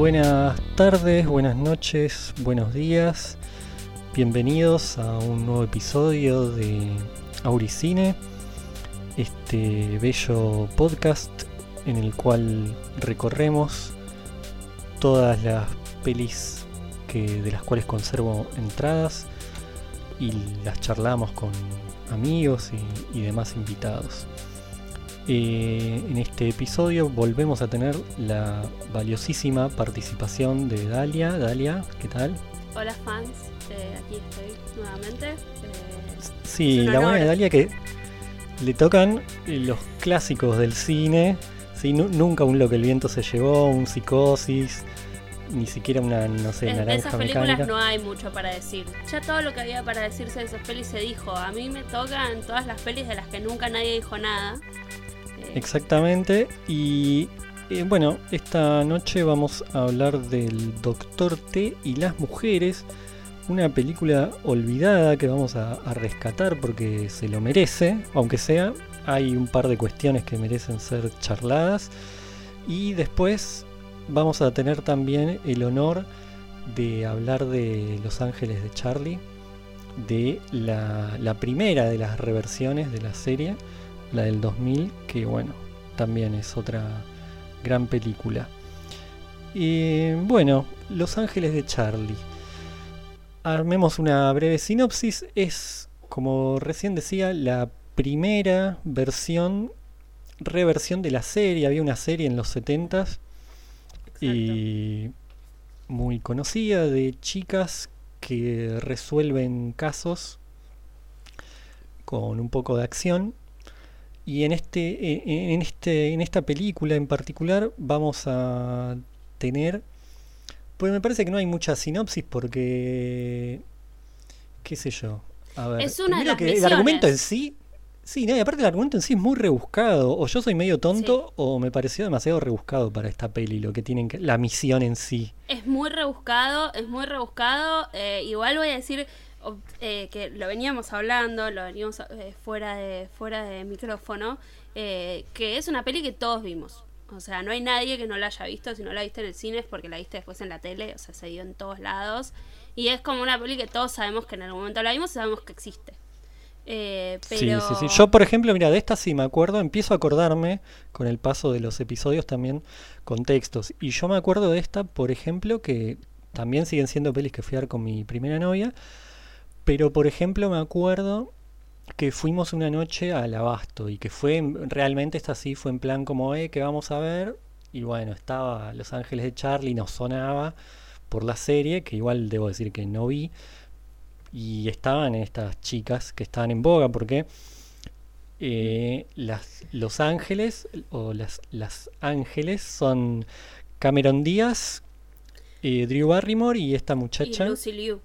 Buenas tardes, buenas noches, buenos días. Bienvenidos a un nuevo episodio de Auricine, este bello podcast en el cual recorremos todas las pelis que, de las cuales conservo entradas y las charlamos con amigos y, y demás invitados. Eh, en este episodio volvemos a tener la valiosísima participación de Dalia. Dalia, ¿qué tal? Hola fans, eh, aquí estoy nuevamente. Eh, Sí, la buena de Dalia que le tocan los clásicos del cine. Sí, nu- nunca un Lo que el viento se llevó, un Psicosis, ni siquiera una, no sé, es- naranja esas películas mecánica. no hay mucho para decir. Ya todo lo que había para decirse de esas pelis se dijo. A mí me tocan todas las pelis de las que nunca nadie dijo nada. Exactamente. Y eh, bueno, esta noche vamos a hablar del Doctor T y las mujeres. Una película olvidada que vamos a, a rescatar porque se lo merece, aunque sea. Hay un par de cuestiones que merecen ser charladas. Y después vamos a tener también el honor de hablar de Los Ángeles de Charlie, de la, la primera de las reversiones de la serie, la del 2000, que bueno, también es otra gran película. Y bueno, Los Ángeles de Charlie. Armemos una breve sinopsis. Es, como recién decía, la primera versión, reversión de la serie. Había una serie en los 70s exacto. y muy conocida de chicas que resuelven casos con un poco de acción. Y en este, en este, en esta película en particular vamos a tener, pues me parece que no hay mucha sinopsis porque, qué sé yo. A ver, Es una de primero las que el argumento en sí, sí, no, y aparte el argumento en sí es muy rebuscado. O yo soy medio tonto o me pareció demasiado rebuscado para esta peli lo que tienen que, la misión en sí. Es muy rebuscado, es muy rebuscado. eh, igual voy a decir eh, que lo veníamos hablando, lo veníamos eh, fuera de fuera de micrófono, eh, que es una peli que todos vimos. O sea, no hay nadie que no la haya visto. Si no la viste en el cine es porque la viste después en la tele. O sea, se dio en todos lados. Y es como una peli que todos sabemos que en algún momento la vimos y sabemos que existe. Eh, pero... Sí, sí, sí. Yo, por ejemplo, mira, de esta sí me acuerdo, empiezo a acordarme con el paso de los episodios también con textos. Y yo me acuerdo de esta, por ejemplo, que también siguen siendo pelis que fui a ver con mi primera novia. Pero, por ejemplo, me acuerdo que fuimos una noche al Abasto y que fue en- realmente esta sí fue en plan como, eh, que vamos a ver. Y bueno, estaba Los Ángeles de Charlie, nos sonaba por la serie, que igual debo decir que no vi. Y estaban estas chicas que estaban en boga porque eh, las, Los Ángeles o las, las Ángeles son Cameron Díaz, eh, Drew Barrymore y esta Y muchacha. Lucy Liu.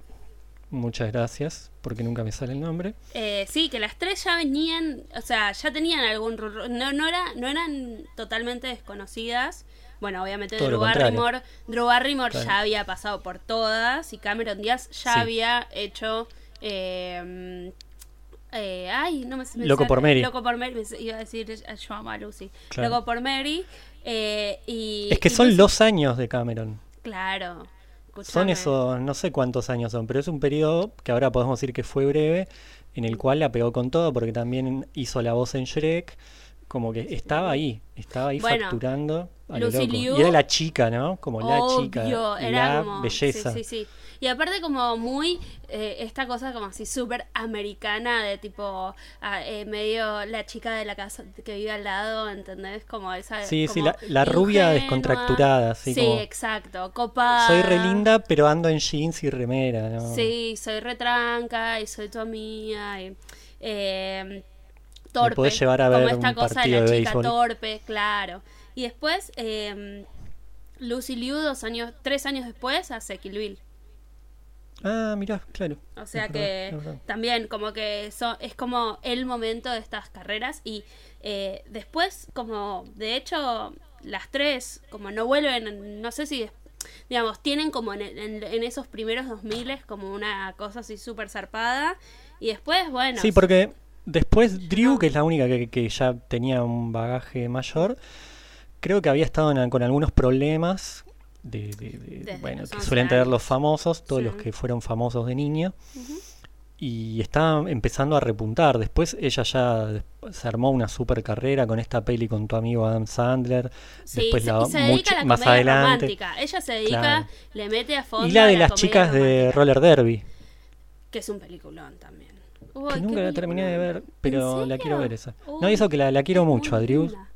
Muchas gracias, porque nunca me sale el nombre. Eh, sí, que las tres ya venían, o sea, ya tenían algún no no era no eran totalmente desconocidas. Bueno, obviamente Todo Drew. Barrymore, Drew Barrymore Claro. ya había pasado por todas y Cameron Díaz ya Sí. había hecho eh, eh, ay, no me, me Loco sale- por Mary. Loco por Mary, me- iba a decir eh, yo amo a Lucy. Claro. Loco por Mary eh, y Es que y son los años de Cameron. claro. Son esos, no sé cuántos años son, pero es un periodo que ahora podemos decir que fue breve, en el cual la pegó con todo, porque también hizo la voz en Shrek, como que estaba ahí, estaba ahí Bueno, facturando a lo loco. Y era la chica, ¿no? Como la chica, era la como, belleza. Sí, sí, sí. Y aparte como muy, eh, esta cosa como así súper americana de tipo, ah, eh, medio la chica de la casa que vive al lado, ¿entendés? Como esa... Sí, sí, como la, la rubia descontracturada, así Sí, como exacto, copada. soy re linda, pero ando en jeans y remera, ¿no? Sí, soy retranca y soy tu amiga. Y, eh, torpe. podés llevar a como ver esta un cosa de la de chica béisbol. torpe, claro. Y después, eh, Lucy Liu, dos años, tres años después, hace Kill Bill. Ah, mirá, claro. O sea Es que verdad, también como que so- es como el momento de estas carreras y eh, después como de hecho las tres como no vuelven, no sé si digamos tienen como en, en- en esos primeros 2000 como una cosa así súper zarpada y después bueno Sí, porque después Drew, que es la única que, que ya tenía un bagaje mayor, creo que había estado en- con algunos problemas de, de- de- bueno, que 11 suelen tener los famosos, todos Sí. los que fueron famosos de niño. Ujú. Y está empezando a repuntar. Después ella ya se armó una super carrera con esta peli con tu amigo Adam Sandler. Sí, Después se, la, se mucho- a la más adelante. romántica. Ella se dedica, Claro. le mete a fondo Y la a de la las chicas de romántica, Roller Derby. Que es un peliculón también. Que Uy, nunca qué la terminé de ver, pero ¿En la quiero ver esa. No, Uy, y eso que la, la quiero mucho a muy Drew. linda.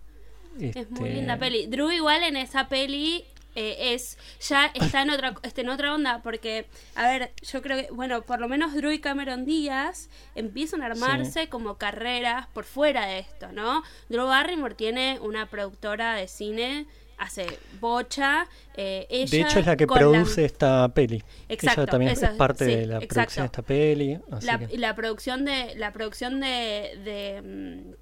Es muy Este, linda peli. Drew igual en esa peli eh, es ya está en otra está en otra onda porque a ver yo creo que bueno por lo menos Drew y Cameron Díaz empiezan a armarse como carreras por fuera de esto no Drew Barrymore tiene una productora de cine hace bocha eh, ella De hecho es la que produce esta peli. Exacto, Ella también esa- es parte sí, de la exacto. producción de esta peli. así la, que- la producción de la producción de, de, mm,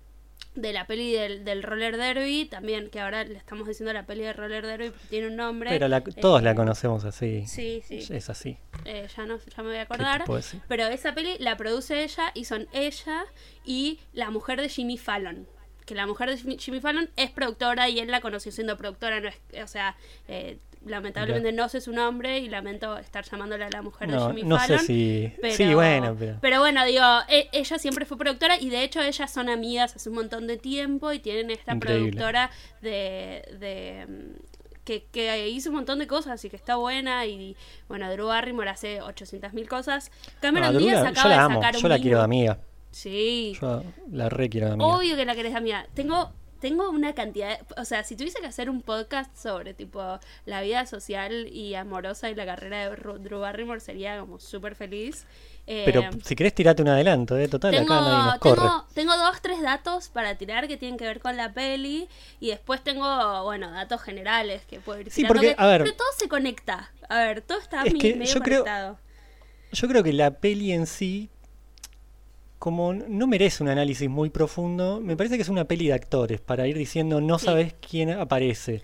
de la peli del, del roller derby también que ahora le estamos diciendo la peli de roller derby porque tiene un nombre. Pero la- eh, todos la conocemos así. sí sí. Es así. eh, ya no ya me voy a ¿Qué te acordar pero esa peli la produce ella y son ella y la mujer de Jimmy Fallon. Que la mujer de Jimmy, Jimmy Fallon es productora y él la conoció siendo productora no es o sea eh, lamentablemente no sé su nombre y lamento estar llamándole a la mujer de No, Jimmy no sé si. pero, sí, bueno, pero. bueno, digo, e- ella siempre fue productora y de hecho ellas son amigas hace un montón de tiempo y tienen esta Increíble. productora de... de mm, que, que hizo un montón de cosas y que está buena y bueno, Drew Barrymore hace 800.000 cosas. Cameron Drew Díaz acaba yo la de sacar un yo la quiero de amiga. Sí, Yo la re quiero de amiga. obvio que la querés amiga. Tengo tengo una cantidad, de- o sea, si tuviese que hacer un podcast sobre tipo la vida social y amorosa y la carrera de Drew Barrymore sería como súper feliz. Eh, Pero si querés, tirate un adelanto, ¿eh? Total, tengo, acá nadie nos corre. tengo, tengo dos, tres datos para tirar que tienen que ver con la peli y después tengo, bueno, datos generales que puedo ir Sí, tirando, porque, que- a ver- pero todo se conecta. A ver, todo está Es medio yo creo- conectado. Yo creo que la peli en sí, como no merece un análisis muy profundo, me parece que es una peli de actores, para ir diciendo no Sí. sabes quién aparece.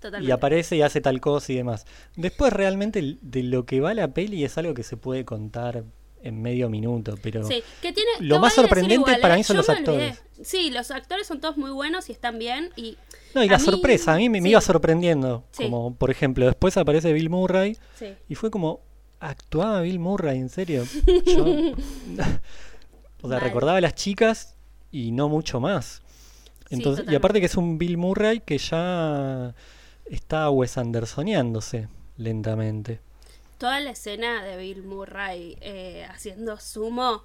Totalmente. Y aparece y hace tal cosa y demás. Después realmente de lo que va la peli es algo que se puede contar en medio minuto, pero Sí, que tiene, Lo más sorprendente igual, para ¿eh? mí son Yo los actores. Sí, los actores son todos muy buenos y están bien. Y no, y la mí- sorpresa, a mí me, iba sorprendiendo. Como por ejemplo, después aparece Bill Murray sí. y fue como, ¿actuaba Bill Murray? ¿En serio? Yo- o sea, Mal. recordaba a las chicas y no mucho más. Sí, Entonces, y aparte que es un Bill Murray que ya está Wes Andersoniándose lentamente. Toda la escena de Bill Murray eh, haciendo sumo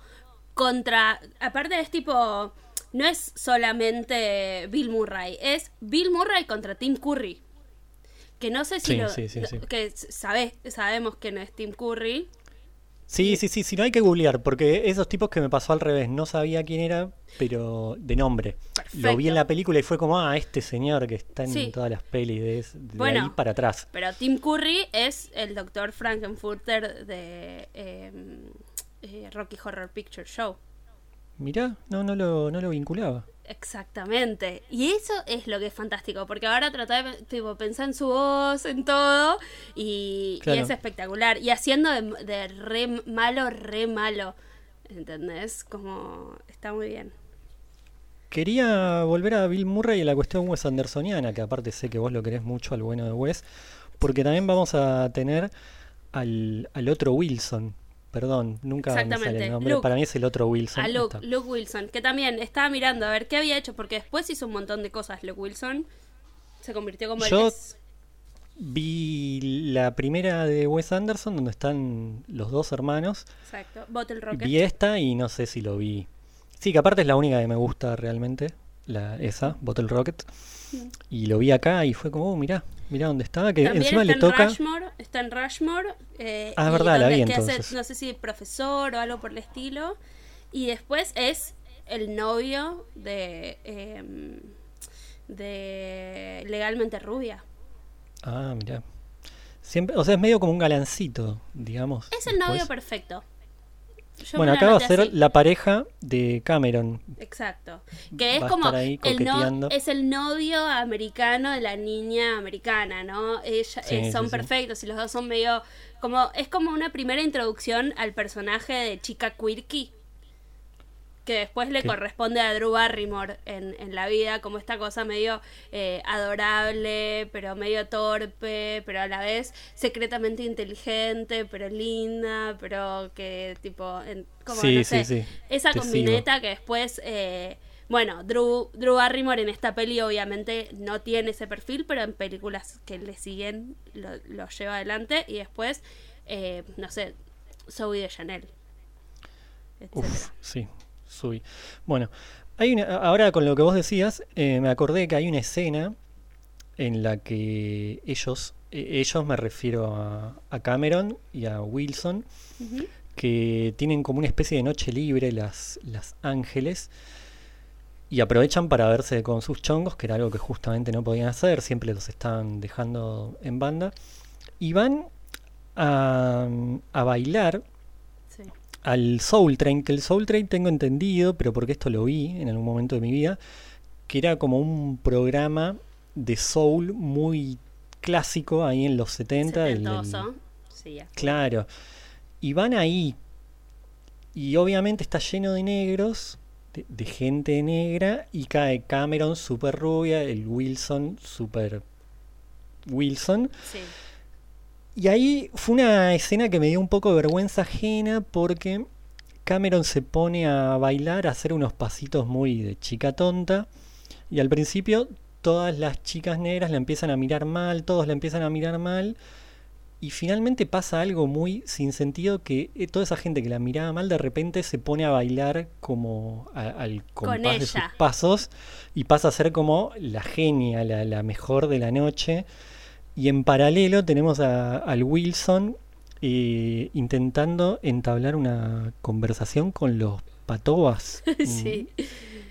contra. Aparte es tipo. No es solamente Bill Murray, es Bill Murray contra Tim Curry. Que no sé si Sí, lo. sí. Que sabemos que no es Tim Curry. Sí, sí, sí, sí, no hay que googlear, porque esos tipos que me pasó al revés, no sabía quién era, pero de nombre. Lo vi en la película y fue como, ah, este señor que está en Sí. todas las pelis de, de Bueno. ahí para atrás. Pero Tim Curry es el doctor Frankenfurter de eh, eh, Rocky Horror Picture Show. Mirá, no, no lo, no lo vinculaba. Exactamente. Y eso es lo que es fantástico, porque ahora trata de tipo, pensar en su voz, en todo, y, es espectacular. Y haciendo de, de re malo, re malo. ¿Entendés? Como está muy bien. Quería volver a Bill Murray y a la cuestión Wes Andersoniana, que aparte sé que vos lo querés mucho al bueno de Wes, porque también vamos a tener al, al otro Wilson. Perdón, nunca me sale el nombre. Luke. Para mí es el otro Wilson. A Luke, Está. Luke Wilson, que también estaba mirando a ver qué había hecho, porque después hizo un montón de cosas Luke Wilson. Se convirtió como el Yo- ex- Vi la primera de Wes Anderson, donde están los dos hermanos. Exacto. Bottle Rocket. Vi esta y no sé si lo vi. Sí, que aparte es la única que me gusta realmente, la, esa, Bottle Rocket. Y lo vi acá y fue como, oh, mirá, mirá dónde está, que También encima está le en toca... Rushmore, está en Rushmore. eh, Ah, y verdad, la vi que hace, entonces. no sé si profesor o algo por el estilo. Y después es el novio de, em, de Legalmente Rubia. Ah, mirá. Siempre, o sea, es medio como un galancito, digamos. Es el novio perfecto. Yo Bueno, acá va a ser así. la pareja de Cameron. Exacto. Que es como el no- es el novio americano de la niña americana, ¿no? Ella, Sí, eh, son sí, sí. perfectos y los dos son medio como es como una primera introducción al personaje de chica quirky. Que después le ¿Qué? corresponde a Drew Barrymore en, en la vida, como esta cosa medio eh, adorable, pero medio torpe, pero a la vez secretamente inteligente, pero linda, pero que tipo, en- como Sí, no sí, sé, sí. esa Te combineta que después, eh, bueno, Drew, Drew Barrymore en esta peli obviamente no tiene ese perfil, pero en películas que le siguen lo, lo lleva adelante y después, eh, no sé, Zoe de Chanel. etcétera. Uf, sí, subí. Bueno, hay una, ahora con lo que vos decías, eh, me acordé que hay una escena en la que ellos, eh, ellos me refiero a, a Cameron y a Wilson, que tienen como una especie de noche libre las, las ángeles y aprovechan para verse con sus chongos, que era algo que justamente no podían hacer, siempre los estaban dejando en banda, y van a, a bailar. Al Soul Train, que el Soul Train tengo entendido, pero porque esto lo vi en algún momento de mi vida, que era como un programa de soul muy clásico ahí en los 70. del- del- Setentoso. Sí, ya. Claro. Y van ahí. Y obviamente está lleno de negros, de, de gente negra, y cae Cameron super rubia, el Wilson super Wilson. Sí. Y ahí fue una escena que me dio un poco de vergüenza ajena porque Cameron se pone a bailar, a hacer unos pasitos muy de chica tonta. Y al principio todas las chicas negras la empiezan a mirar mal, todos la empiezan a mirar mal. Y finalmente pasa algo muy sin sentido que eh, toda esa gente que la miraba mal de repente se pone a bailar como a- al compás de sus pasos y pasa a ser como la genia, la, la mejor de la noche. Y en paralelo tenemos a- al Wilson eh, intentando entablar una conversación con los patobas. sí. mm,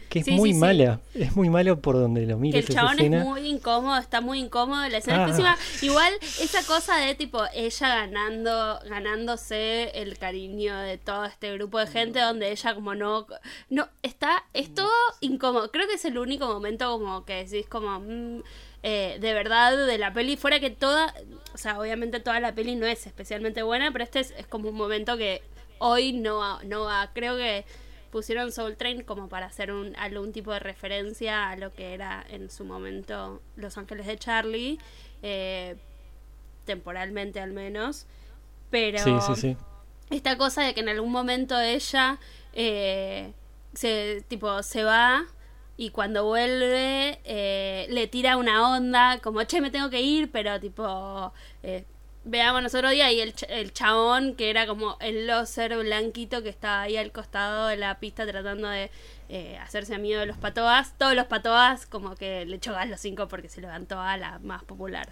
Que es Sí, muy sí, sí. mala. Es muy malo por donde lo Que mires el chabón escena. es muy incómodo, está muy incómodo la escena. Ah. Encima, igual esa cosa de tipo ella ganando, ganándose el cariño de todo este grupo de gente donde ella como no, no, está, es todo incómodo. Creo que es el único momento como que decís como mm, eh, de verdad de la peli, fuera que toda, o sea, obviamente toda la peli no es especialmente buena, pero este es, es como un momento que hoy no va, no va, creo que pusieron Soul Train como para hacer un, algún tipo de referencia a lo que era en su momento Los Ángeles de Charlie, eh, temporalmente al menos. Pero Sí, sí, sí. esta cosa de que en algún momento ella eh, se tipo se va y cuando vuelve eh, le tira una onda como che me tengo que ir pero tipo eh, veámonos otro día y el, ch- el chabón que era como el loser blanquito que estaba ahí al costado de la pista tratando de eh, hacerse amigo de los patoas todos los patoas como que le echó gas los cinco porque se levantó a la más popular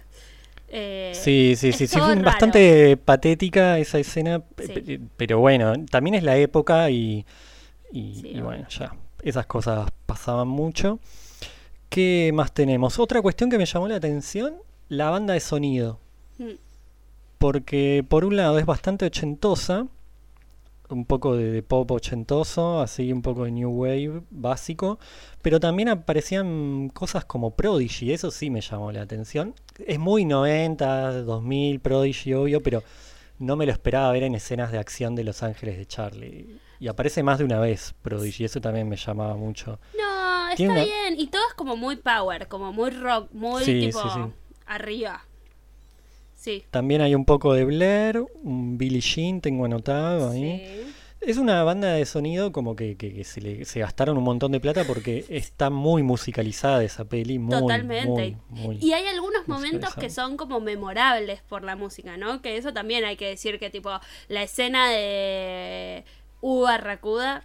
Eh, Sí, sí, sí, sí, fue raro. bastante patética esa escena, Sí. pero bueno, también es la época y, y, Sí, y obvio. bueno, ya, esas cosas pasaban mucho. ¿Qué más tenemos? Otra cuestión que me llamó la atención, la banda de sonido, Mm, porque por un lado es bastante ochentosa, un poco de, de pop ochentoso, así un poco de new wave básico, pero también aparecían cosas como Prodigy, eso sí me llamó la atención. Es muy 90, 2000 Prodigy, obvio, pero no me lo esperaba ver en escenas de acción de Los Ángeles de Charlie. Y aparece más de una vez Prodigy, eso también me llamaba mucho. No, está una- bien. Y todo es como muy power, como muy rock, muy Sí, tipo sí, sí. arriba. Sí. También hay un poco de Blair, un Billie Jean, tengo anotado ahí. sí. Es una banda de sonido como que, que- que se, le, se gastaron un montón de plata porque está muy musicalizada esa peli, muy, Totalmente. muy, muy- Y hay algunos momentos que son como memorables por la música, ¿no? Que eso también hay que decir que tipo la escena de U Barracuda,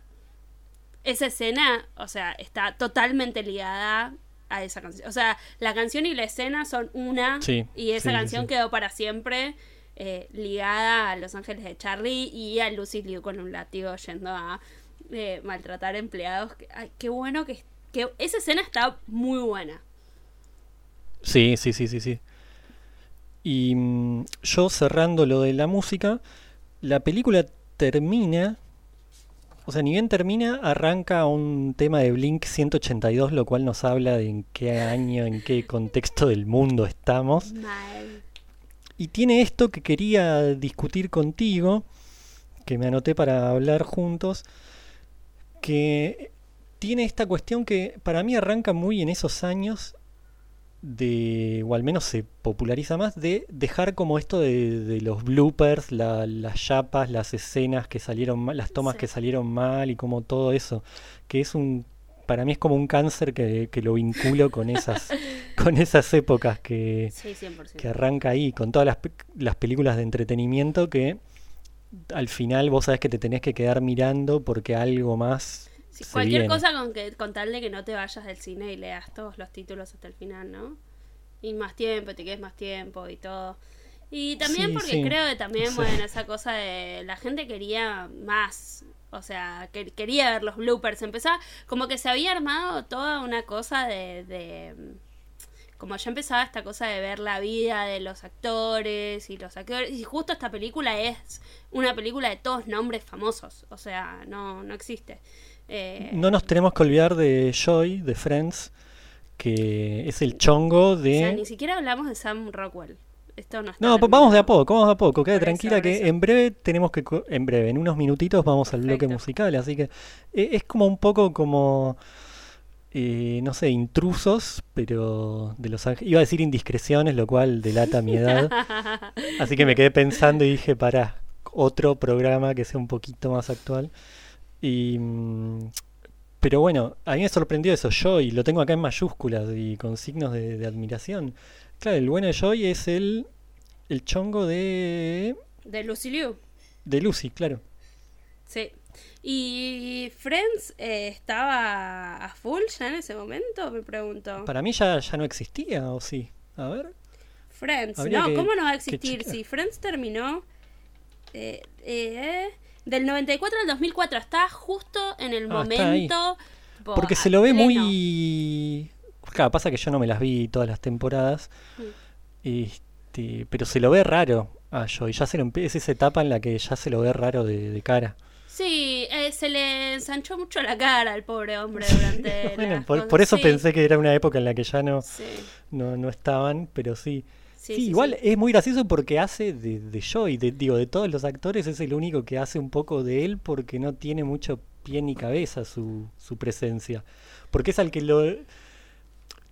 esa escena, o sea, está totalmente ligada a esa canción. O sea, la canción y la escena son una Sí, y esa sí, canción sí. quedó para siempre eh, ligada a Los Ángeles de Charlie y a Lucy Liu con un látigo yendo a eh, maltratar empleados. Ay, qué bueno que, que esa escena está muy buena. Sí, sí, sí, sí, sí. Y mm, yo cerrando lo de la música, la película termina, o sea, ni bien termina, arranca un tema de Blink 182, lo cual nos habla de en qué año, en qué contexto del mundo estamos. Mal. Y tiene esto que quería discutir contigo, que me anoté para hablar juntos, que tiene esta cuestión que para mí arranca muy en esos años de, o al menos se populariza más, de dejar como esto de, de los bloopers, la- las chapas, las escenas que salieron mal, las tomas Sí. que salieron mal y como todo eso, que es un, para mí es como un cáncer que, que lo vinculo con esas, con esas épocas que, Sí, 100%. que arranca ahí, con todas las, las películas de entretenimiento que al final vos sabés que te tenés que quedar mirando porque algo más Sí, cualquier viene. cosa con, que, con tal de que no te vayas del cine y leas todos los títulos hasta el final, ¿no? Y más tiempo, te quedes más tiempo y todo. Y también Sí, porque sí. creo que también, bueno, esa cosa de la gente quería más. O sea, que, quería ver los bloopers. Empezaba, como que se había armado toda una cosa de, de como ya empezaba esta cosa de ver la vida de los actores y los actores y justo esta película es una película de todos nombres famosos o sea no no existe Eh, No nos tenemos que olvidar de Joy, de Friends, que es el chongo o sea, de... ni siquiera hablamos de Sam Rockwell esto no está vamos de a poco, vamos de a poco. Eso, tranquila que eso. en breve tenemos que... En breve, en unos minutitos vamos al bloque musical, así que eh, es como un poco como... eh, no sé, intrusos, pero de Los Ángeles. Iba a decir indiscreciones, lo cual delata mi edad. Así que me quedé pensando y dije, para otro programa que sea un poquito más actual. Y, mm, pero bueno, a mí me sorprendió eso, Joy, lo tengo acá en mayúsculas y con signos de, de admiración. Claro, el bueno de Joy es el, el chongo de, de Lucy Liu de Lucy, claro. sí y Friends eh, estaba a full ya en ese momento me pregunto Para mí ya, ya no existía, ¿o sí? A ver. Friends Habría no que- cómo no va a existir si Friends terminó eh, eh, del 94 al 2004 está justo en el Ah, momento po, Porque se lo ve pleno. muy... Claro, pasa que yo no me las vi todas las temporadas, Mm. este, pero se lo ve raro a Joy. Ya se lo es esa etapa en la que ya se lo ve raro de, de cara. Sí, eh, se le ensanchó mucho la cara al pobre hombre durante Bueno, por, eso Sí, pensé que era una época en la que ya no, Sí, no, no estaban, pero sí. Sí, Sí, sí, igual sí. es muy gracioso porque hace de, de Joy, de, digo, de todos los actores es el único que hace un poco de él porque no tiene mucho pie ni cabeza su, su presencia. Porque es al que lo...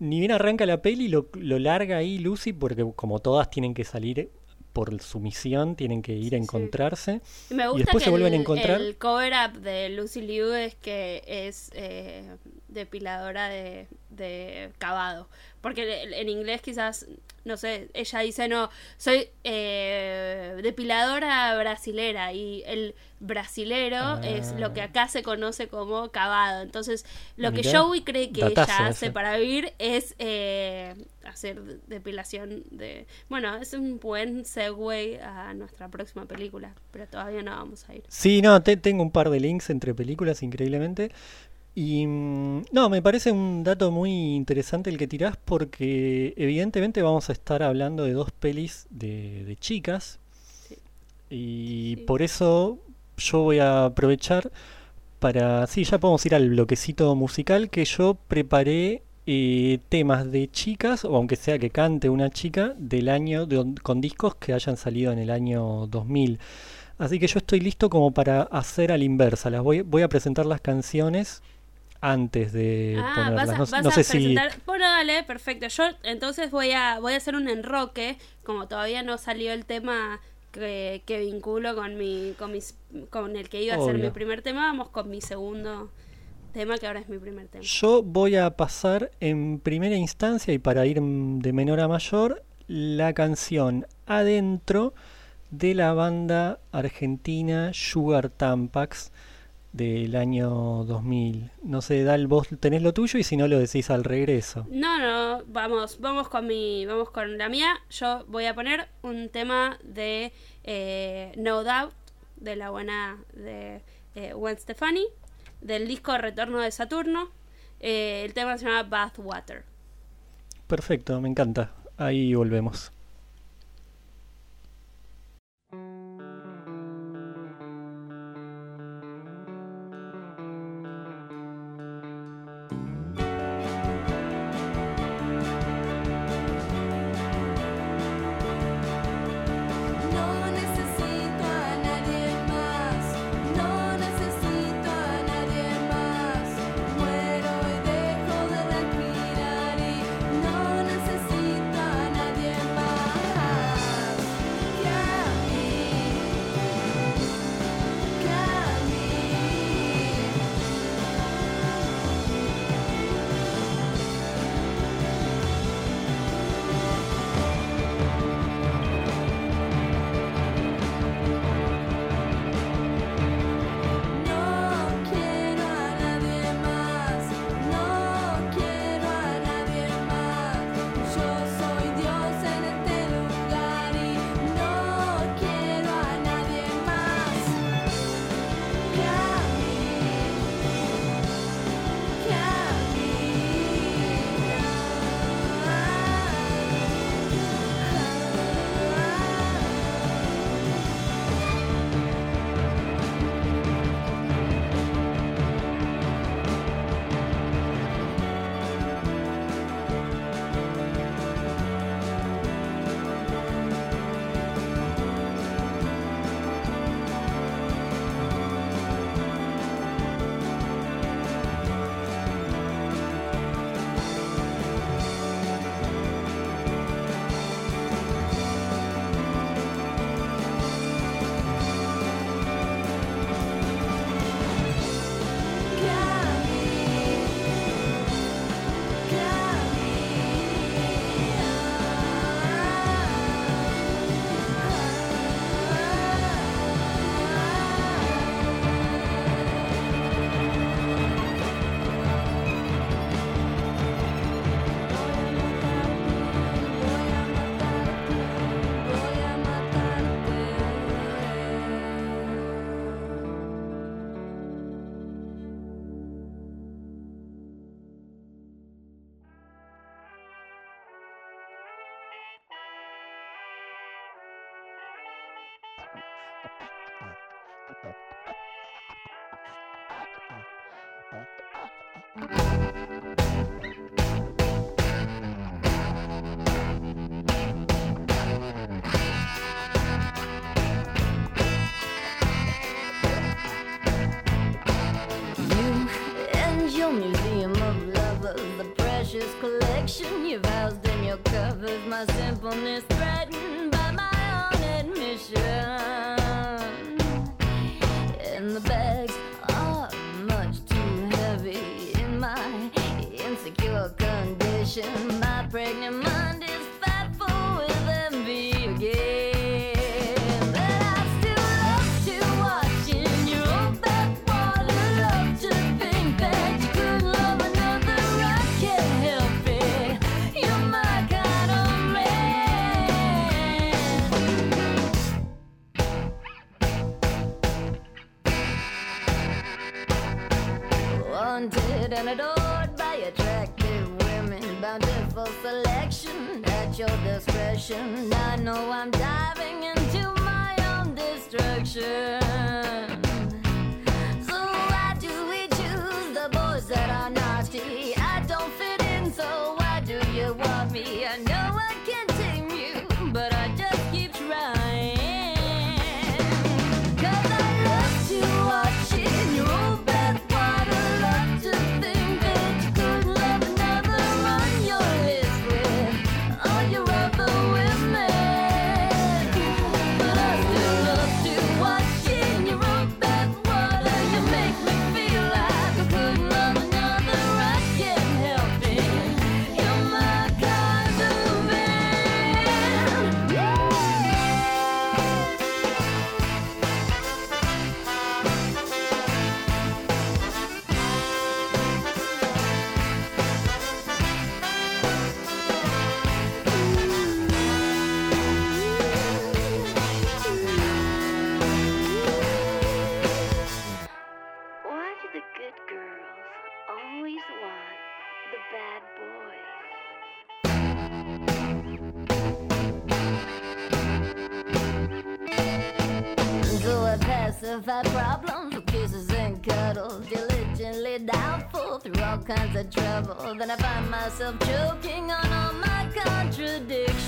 Ni bien arranca la peli, lo, lo larga ahí Lucy porque como todas tienen que salir por su misión, tienen que ir a encontrarse. Y me gusta después que se vuelven a encontrar. el cover up de Lucy Liu es que es eh, depiladora de, de cavado. Porque en inglés quizás, no sé, ella dice, no, soy eh, depiladora brasilera y el brasilero es lo que Ah. acá se conoce como cavado. Entonces, lo que Mirá, Joey cree que ella hace ese. para vivir es eh, hacer depilación de... Bueno, es un buen segue a nuestra próxima película, pero todavía no vamos a ir. Sí, no, te- tengo un par de links entre películas, increíblemente. Y mm, no, me parece un dato muy interesante el que tirás porque evidentemente vamos a estar hablando de dos pelis de, de chicas. Sí. Y Sí. por eso yo voy a aprovechar para... Sí, ya podemos ir al bloquecito musical que yo preparé eh, temas de chicas, o aunque sea que cante una chica, del año, de- con discos que hayan salido en el año 2000. Así que yo estoy listo como para hacer a la inversa. Las voy, voy a presentar las canciones antes de ah, ponerlas. vas a, No, sé si. presentar... Bueno, dale, perfecto. Yo entonces voy a, voy a hacer un enroque, como todavía no salió el tema que, que vinculo con mi, con mis, con el que iba a ser mi primer tema, vamos con mi segundo tema, que ahora es mi primer tema. Yo voy a pasar en primera instancia y para ir de menor a mayor la canción Adentro de la banda argentina Sugar Tampax del año 2000. No sé, Dal, vos tenés lo tuyo y si no lo decís al regreso. No, no, vamos, vamos con mi, vamos con la mía. Yo voy a poner un tema de eh, No Doubt, de la buena de eh, Gwen Stefani, del disco Retorno de Saturno. Eh, el tema se llama Bathwater. Perfecto, me encanta. Ahí volvemos. passion by pregnant bountiful selection at your discretion. I know I'm diving into my own destruction. Pacify problems with kisses and cuddles, diligently doubtful through all kinds of trouble. Then I find myself choking on all my contradictions.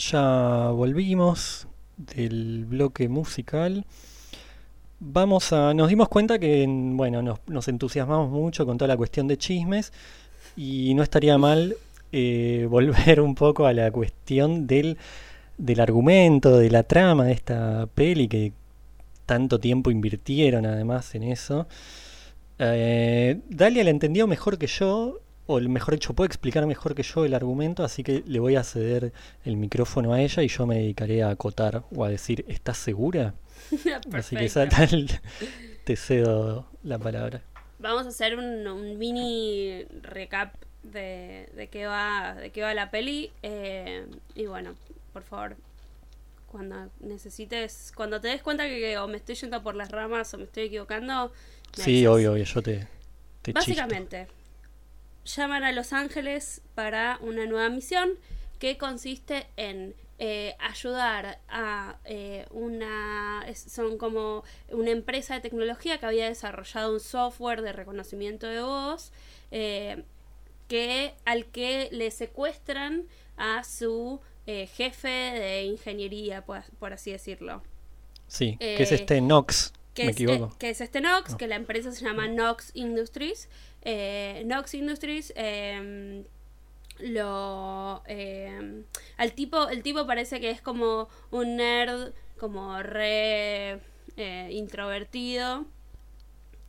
Ya volvimos del bloque musical. Vamos a. Nos dimos cuenta que, bueno, nos, entusiasmamos mucho con toda la cuestión de chismes. Y no estaría mal eh, volver un poco a la cuestión del, del argumento, de la trama de esta peli, que tanto tiempo invirtieron además en eso. Eh, Dalia la entendió mejor que yo, o mejor dicho, puede explicar mejor que yo el argumento, así que le voy a ceder el micrófono a ella y yo me dedicaré a acotar o a decir, ¿estás segura? Así que Perfecto. Satal, te cedo la palabra. Vamos a hacer un, un mini recap de, de qué va de qué va la peli eh, y bueno por favor cuando necesites cuando te des cuenta que, o me estoy yendo por las ramas o me estoy equivocando me Sí, obvio, obvio, yo te, te chisto. Llaman a Los Ángeles para una nueva misión que consiste en eh, ayudar a eh, una. son como una empresa de tecnología que había desarrollado un software de reconocimiento de voz eh, que, al que le secuestran a su eh, jefe de ingeniería, por, por así decirlo Sí, que es Eh, este Nox, que me es, equivoco. que es este Nox, No. que la empresa se llama Nox Industries. Eh, Nox Industries eh, lo eh, al tipo el tipo parece que es como un nerd como re eh, introvertido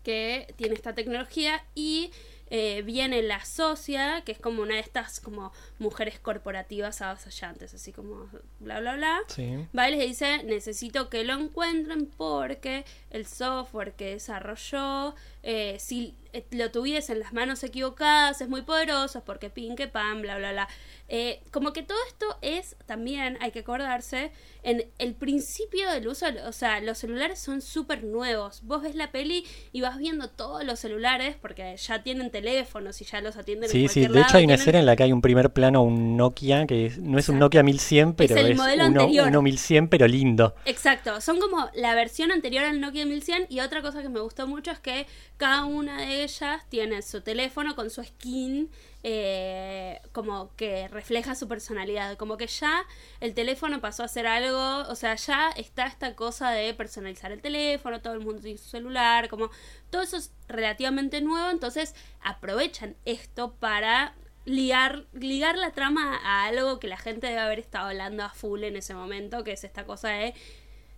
que tiene esta tecnología y eh, viene la socia, que es como una de estas como mujeres corporativas avasallantes, así como bla bla bla. Sí. Va y les dice, necesito que lo encuentren porque el software que desarrolló, eh, si eh, lo tuviese en las manos equivocadas, es muy poderoso, porque pin que pan, bla bla bla. Eh, como que todo esto es también, hay que acordarse, en el principio del uso, o sea, los celulares son súper nuevos. Vos ves la peli y vas viendo todos los celulares porque ya tienen teléfonos y ya los atienden en Sí, sí, de hecho hay una tienen- escena en la que hay un primer plano, un Nokia, que es- no es un. Nokia 1100, pero el es, modelo uno, anterior. uno 1100, pero lindo. Exacto, son como la versión anterior al Nokia 1100 y otra cosa que me gustó mucho es que cada una de ellas tiene su teléfono con su skin eh, como que refleja su personalidad, como que ya el teléfono pasó a ser algo, o sea, ya está esta cosa de personalizar el teléfono, todo el mundo tiene su celular, como todo eso es relativamente nuevo, entonces aprovechan esto para ligar, ligar la trama a algo que la gente debe haber estado hablando a full en ese momento, que es esta cosa de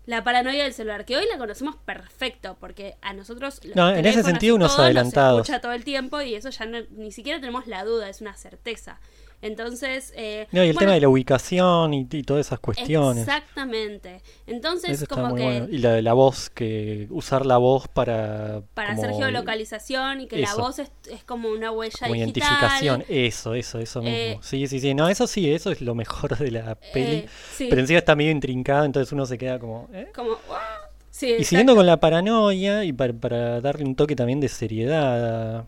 la paranoia del celular, que hoy la conocemos perfecto, porque a nosotros... No, en ese sentido unos todo nos adelantados. escucha todo el tiempo y eso ya no- ni siquiera tenemos la duda, es una certeza. Entonces... eh, No, y el bueno, tema de la ubicación y, y todas esas cuestiones. Exactamente. Entonces, Eso está como muy que... bueno. Y la de la voz, que usar la voz para... Para como- hacer geolocalización y que la voz es, es como una huella Como digital. identificación, eso, eso, eso mismo. Eh, sí, sí, sí. No, eso sí, eso es lo mejor de la peli. Eh, sí, Pero encima está medio intrincado, entonces uno se queda como. ¿eh? como... Sí, Y siguiendo con la paranoia, y para, para darle un toque también de seriedad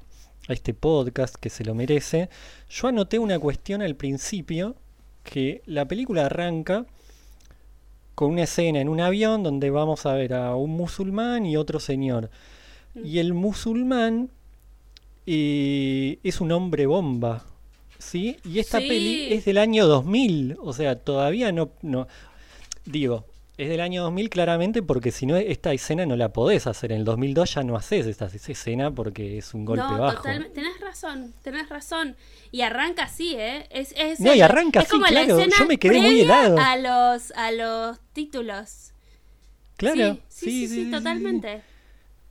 a, este podcast que se lo merece, yo anoté una cuestión al principio, que la película arranca con una escena en un avión donde vamos a ver a un musulmán y otro señor. Mm. Y el musulmán eh, es un hombre bomba, ¿sí? Y esta Sí. peli es del año 2000, o sea, todavía no... no digo, es del año 2000 claramente porque si no esta escena no la podés hacer. En el 2002 ya no haces esta escena porque es un golpe no, bajo. totalmente. Tenés razón, tenés razón. Y arranca así, ¿eh? Es, es No, y arranca es así, como la claro. escena Yo me quedé muy helado. A los, a los títulos. Claro, Sí, sí, sí, sí, totalmente.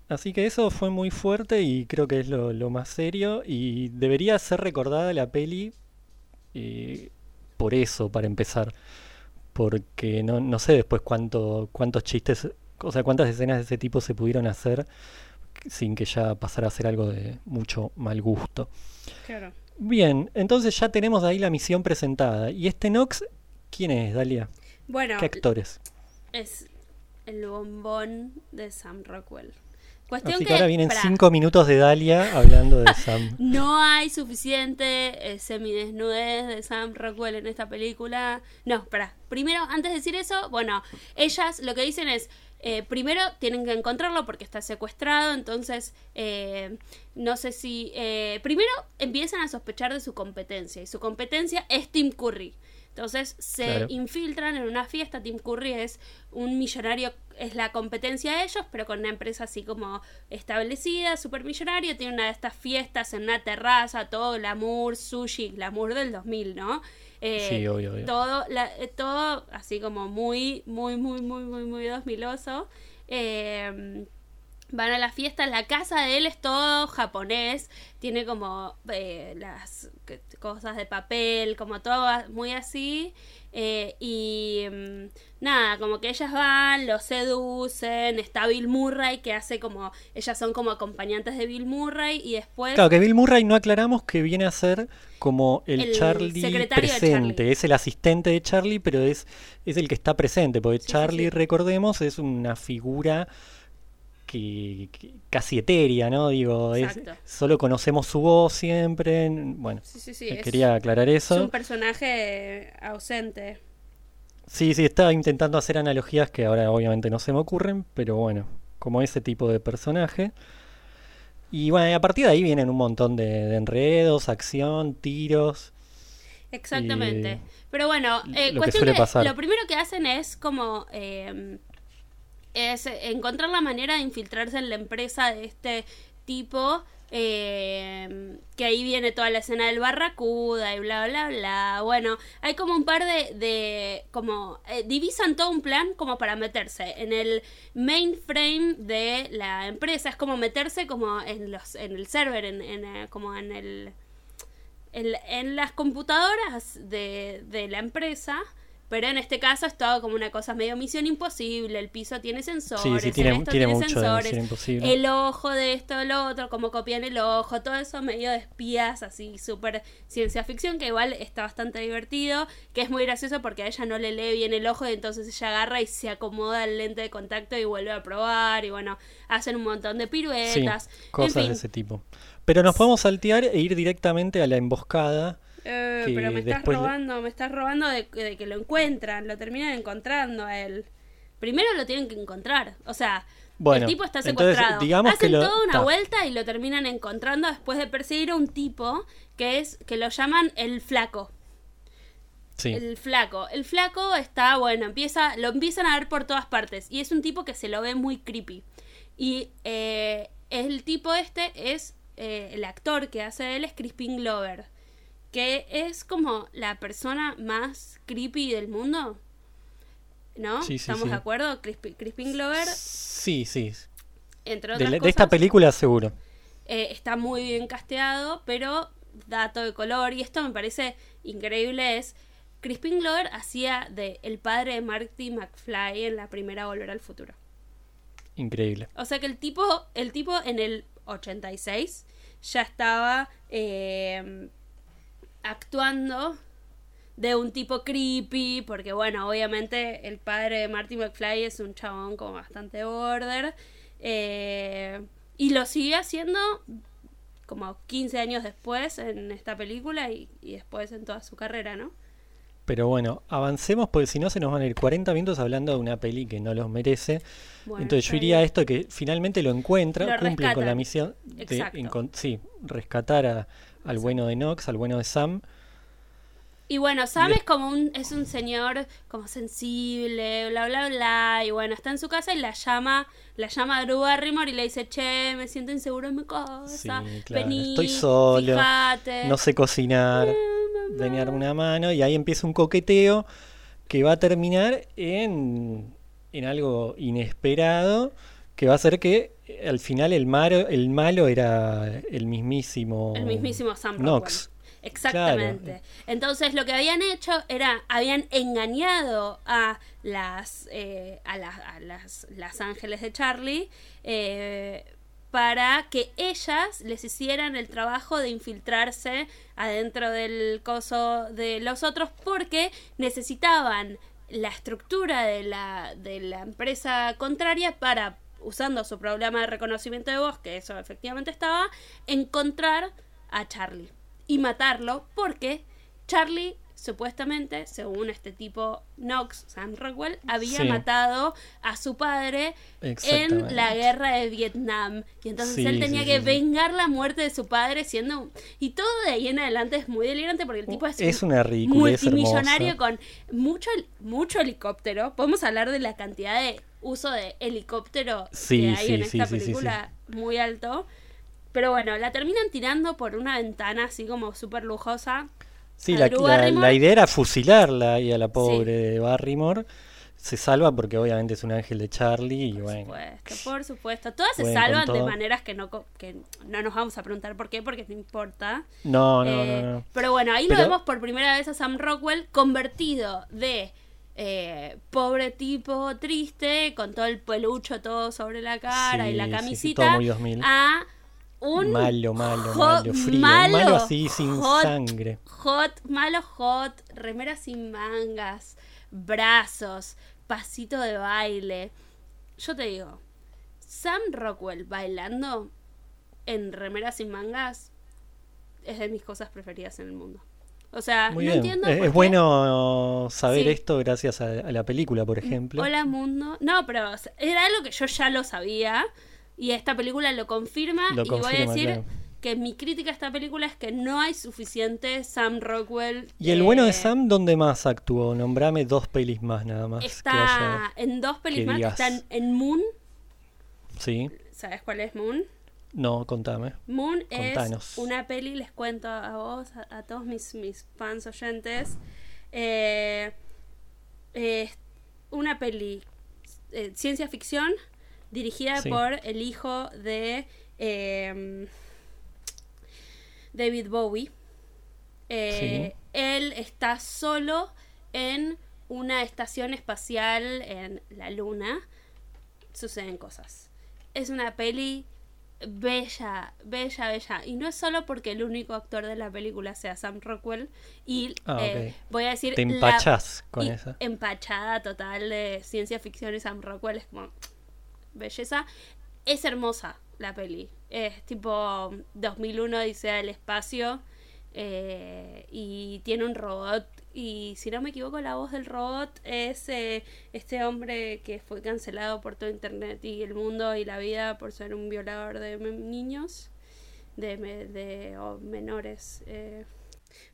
Así que eso fue muy fuerte y creo que es lo, lo más serio y debería ser recordada la peli eh, por eso, para empezar. Porque no, no sé después cuánto, cuántos chistes, o sea, cuántas escenas de ese tipo se pudieron hacer sin que ya pasara a ser algo de mucho mal gusto. Claro. Bien, entonces ya tenemos ahí la misión presentada. ¿Y este Nox quién es, Dalia? Bueno, ¿Qué actores? es el bombón de Sam Rockwell. Cuestión Así que, que ahora vienen cinco minutos de Dalia hablando de Sam. No hay suficiente eh, semidesnudez de Sam Rockwell en esta película. No, espera. Primero, antes de decir eso, bueno, ellas lo que dicen es, eh, primero tienen que encontrarlo porque está secuestrado, entonces eh, no sé si... eh, primero empiezan a sospechar de su competencia y su competencia es Tim Curry. Entonces se Claro. infiltran en una fiesta. Tim Curry es un millonario, es la competencia de ellos, pero con una empresa así como establecida, súper millonario. Tiene una de estas fiestas en una terraza, todo glamour, sushi, glamour del 2000, ¿no? Eh, Sí, obvio, obvio. Todo, la- eh, todo así como muy, muy, muy, muy, muy, muy 2000oso. Eh, Van a la fiesta, la casa de él es todo japonés, tiene como eh, las cosas de papel, como todo muy así. Eh, y mm, nada, como que ellas van, lo seducen, está Bill Murray que hace como, ellas son como acompañantes de Bill Murray y después... Claro, que Bill Murray no aclaramos que viene a ser como el, El Charlie presente. Charlie. Es el asistente de Charlie, pero es, es el que está presente. Porque sí, Charlie, sí. recordemos, es una figura que, que- casi etérea, ¿no? Digo, es- solo conocemos su voz siempre. Bueno, Sí, sí, sí, es- quería aclarar es eso. un personaje ausente. Sí, sí, estaba intentando hacer analogías que ahora obviamente no se me ocurren, pero bueno, como ese tipo de personaje. Y bueno, a partir de ahí vienen un montón de, de enredos, acción, tiros. Exactamente. Y Pero bueno, eh, lo que suele pasar. lo primero que hacen es como eh, es encontrar la manera de infiltrarse en la empresa de este tipo eh, que ahí viene toda la escena del barracuda y bla, bla, bla. Bueno, hay como un par de, de como, eh, divisan todo un plan como para meterse en el mainframe de la empresa, es como meterse como en los, en el server, en, en, eh, como en el, en, en las computadoras de, de la empresa pero en este caso es todo como una cosa medio misión imposible. El piso tiene sensores, Sí, sí, el esto tiene tiene sensores, el ojo de esto, lo otro, como copian el ojo, todo eso medio de espías, así súper ciencia ficción, que igual está bastante divertido, que es muy gracioso porque a ella no le lee bien el ojo y entonces ella agarra y se acomoda el lente de contacto y vuelve a probar y bueno, hacen un montón de Sí, piruetas. cosas en fin, de ese tipo. Pero nos podemos saltear e ir directamente a la emboscada. Eh, pero me estás robando, me estás robando de, de que lo encuentran, lo terminan encontrando a él. Primero lo tienen que encontrar, o sea, Bueno, el tipo está secuestrado. Hacen lo- toda una ta. vuelta y lo terminan encontrando después de perseguir a un tipo que es que lo llaman el flaco. Sí, El flaco. El flaco está, bueno, empieza, lo empiezan a ver por todas partes. Y es un tipo que se lo ve muy creepy. Y eh, el tipo este es, eh, el actor que hace él es Crispin Glover. Que es como la persona más creepy del mundo. ¿No? Sí, sí, ¿Estamos sí. de acuerdo? Crispin, Crispin Glover, sí, sí. entre De, otras de cosas, esta película seguro. eh, está muy bien casteado, pero dato de color. Y esto me parece increíble es... Crispin Glover hacía de el padre de Marty McFly en la primera Volver al Futuro. Increíble. O sea que el tipo, el tipo en el 86 ya estaba eh, actuando de un tipo creepy, porque bueno, obviamente el padre de Marty McFly es un chabón como bastante border. eh, y lo sigue haciendo como 15 años después en esta película y, y después en toda su carrera, ¿no? Pero bueno, avancemos porque si no se nos van a ir 40 minutos hablando de una peli que no los merece. Bueno, Entonces yo iría a esto que finalmente lo encuentra, Lo cumple con la misión de sí, rescatar a- al bueno de Nox, al bueno de Sam. Y bueno, Sam es como un, es un señor como sensible, bla bla bla, y bueno, está en su casa y la llama, la llama a Drew Barrymore y le dice, che, me siento inseguro en mi casa, Sí, claro, vení, estoy solo, fíjate". No sé cocinar, a darme una mano y ahí empieza un coqueteo que va a terminar en, en algo inesperado que va a hacer que eh, al final el malo, el malo era el mismísimo El mismísimo Sam Nox. Rockwell. Exactamente. Entonces lo que habían hecho era, habían engañado a las, eh, a, las- a las, las ángeles de Charlie eh, para que ellas les hicieran el trabajo de infiltrarse adentro del coso de los otros porque necesitaban la estructura de la, de la empresa contraria para usando su programa de reconocimiento de voz, que eso efectivamente estaba, encontrar a Charlie y matarlo porque Charlie supuestamente, según este tipo Knox, Sam Rockwell, había Sí. matado a su padre en la guerra de Vietnam. Y entonces Sí, él tenía sí, que vengar la muerte de su padre siendo... Y todo de ahí en adelante es muy delirante porque el tipo es, Es un una multimillonario con mucho, mucho helicóptero. Podemos hablar de la cantidad de uso de helicóptero Sí, que hay sí, en esta sí, película muy alto. Pero bueno, la terminan tirando por una ventana así como súper lujosa. Sí, la, idea era fusilarla y a la pobre Barrymore. Se salva porque obviamente es un ángel de Charlie y Por bueno. supuesto, por supuesto. Todas se salvan de maneras que no, que no nos vamos a preguntar por qué, porque no importa. No, no, Eh, no, no. Pero bueno, ahí Pero- lo vemos por primera vez a Sam Rockwell convertido de eh, pobre tipo triste, con todo el pelucho todo sobre la cara y la Sí, sí, sí, camisita, todo muy 2000. a un Malo, malo, malo, frío. malo, malo así, sin hot, sangre. Hot, malo hot, remera sin mangas, brazos, pasito de baile. Yo te digo, Sam Rockwell bailando en remera sin mangas es de mis cosas preferidas en el mundo. O sea, Muy no bien. entiendo Es, bueno saber Sí. esto gracias a, a la película, por ejemplo. Hola mundo. No, pero o sea, era algo que yo ya lo sabía y esta película lo confirma Lo y voy a confirma, decir claro. que mi crítica a esta película es que no hay suficiente Sam Rockwell. Y el bueno de Sam, ¿dónde más actuó? Nombrame dos pelis más nada más. Está en dos pelis más. digas. Están en Moon. Sí. ¿Sabes cuál es Moon? No, contame. Moon Contanos. es una peli, les cuento a vos, a, a todos mis, mis fans oyentes. eh, es una peli eh, ciencia ficción dirigida Sí. por el hijo de eh, David Bowie. Eh, Sí. Él está solo en una estación espacial en la luna. Suceden cosas. Es una peli bella, bella, bella. Y no es solo porque el único actor de la película sea Sam Rockwell. Y Ah, eh, voy a decir. Te la- con y esa. Empachada total de ciencia ficción y Sam Rockwell. Es como. Belleza. Es hermosa la peli. Es tipo 2001 dice el espacio. eh, y tiene un robot. Y si no me equivoco, la voz del robot es eh, este hombre que fue cancelado por todo internet y el mundo y la vida por ser un violador de niños, de, de menores. eh.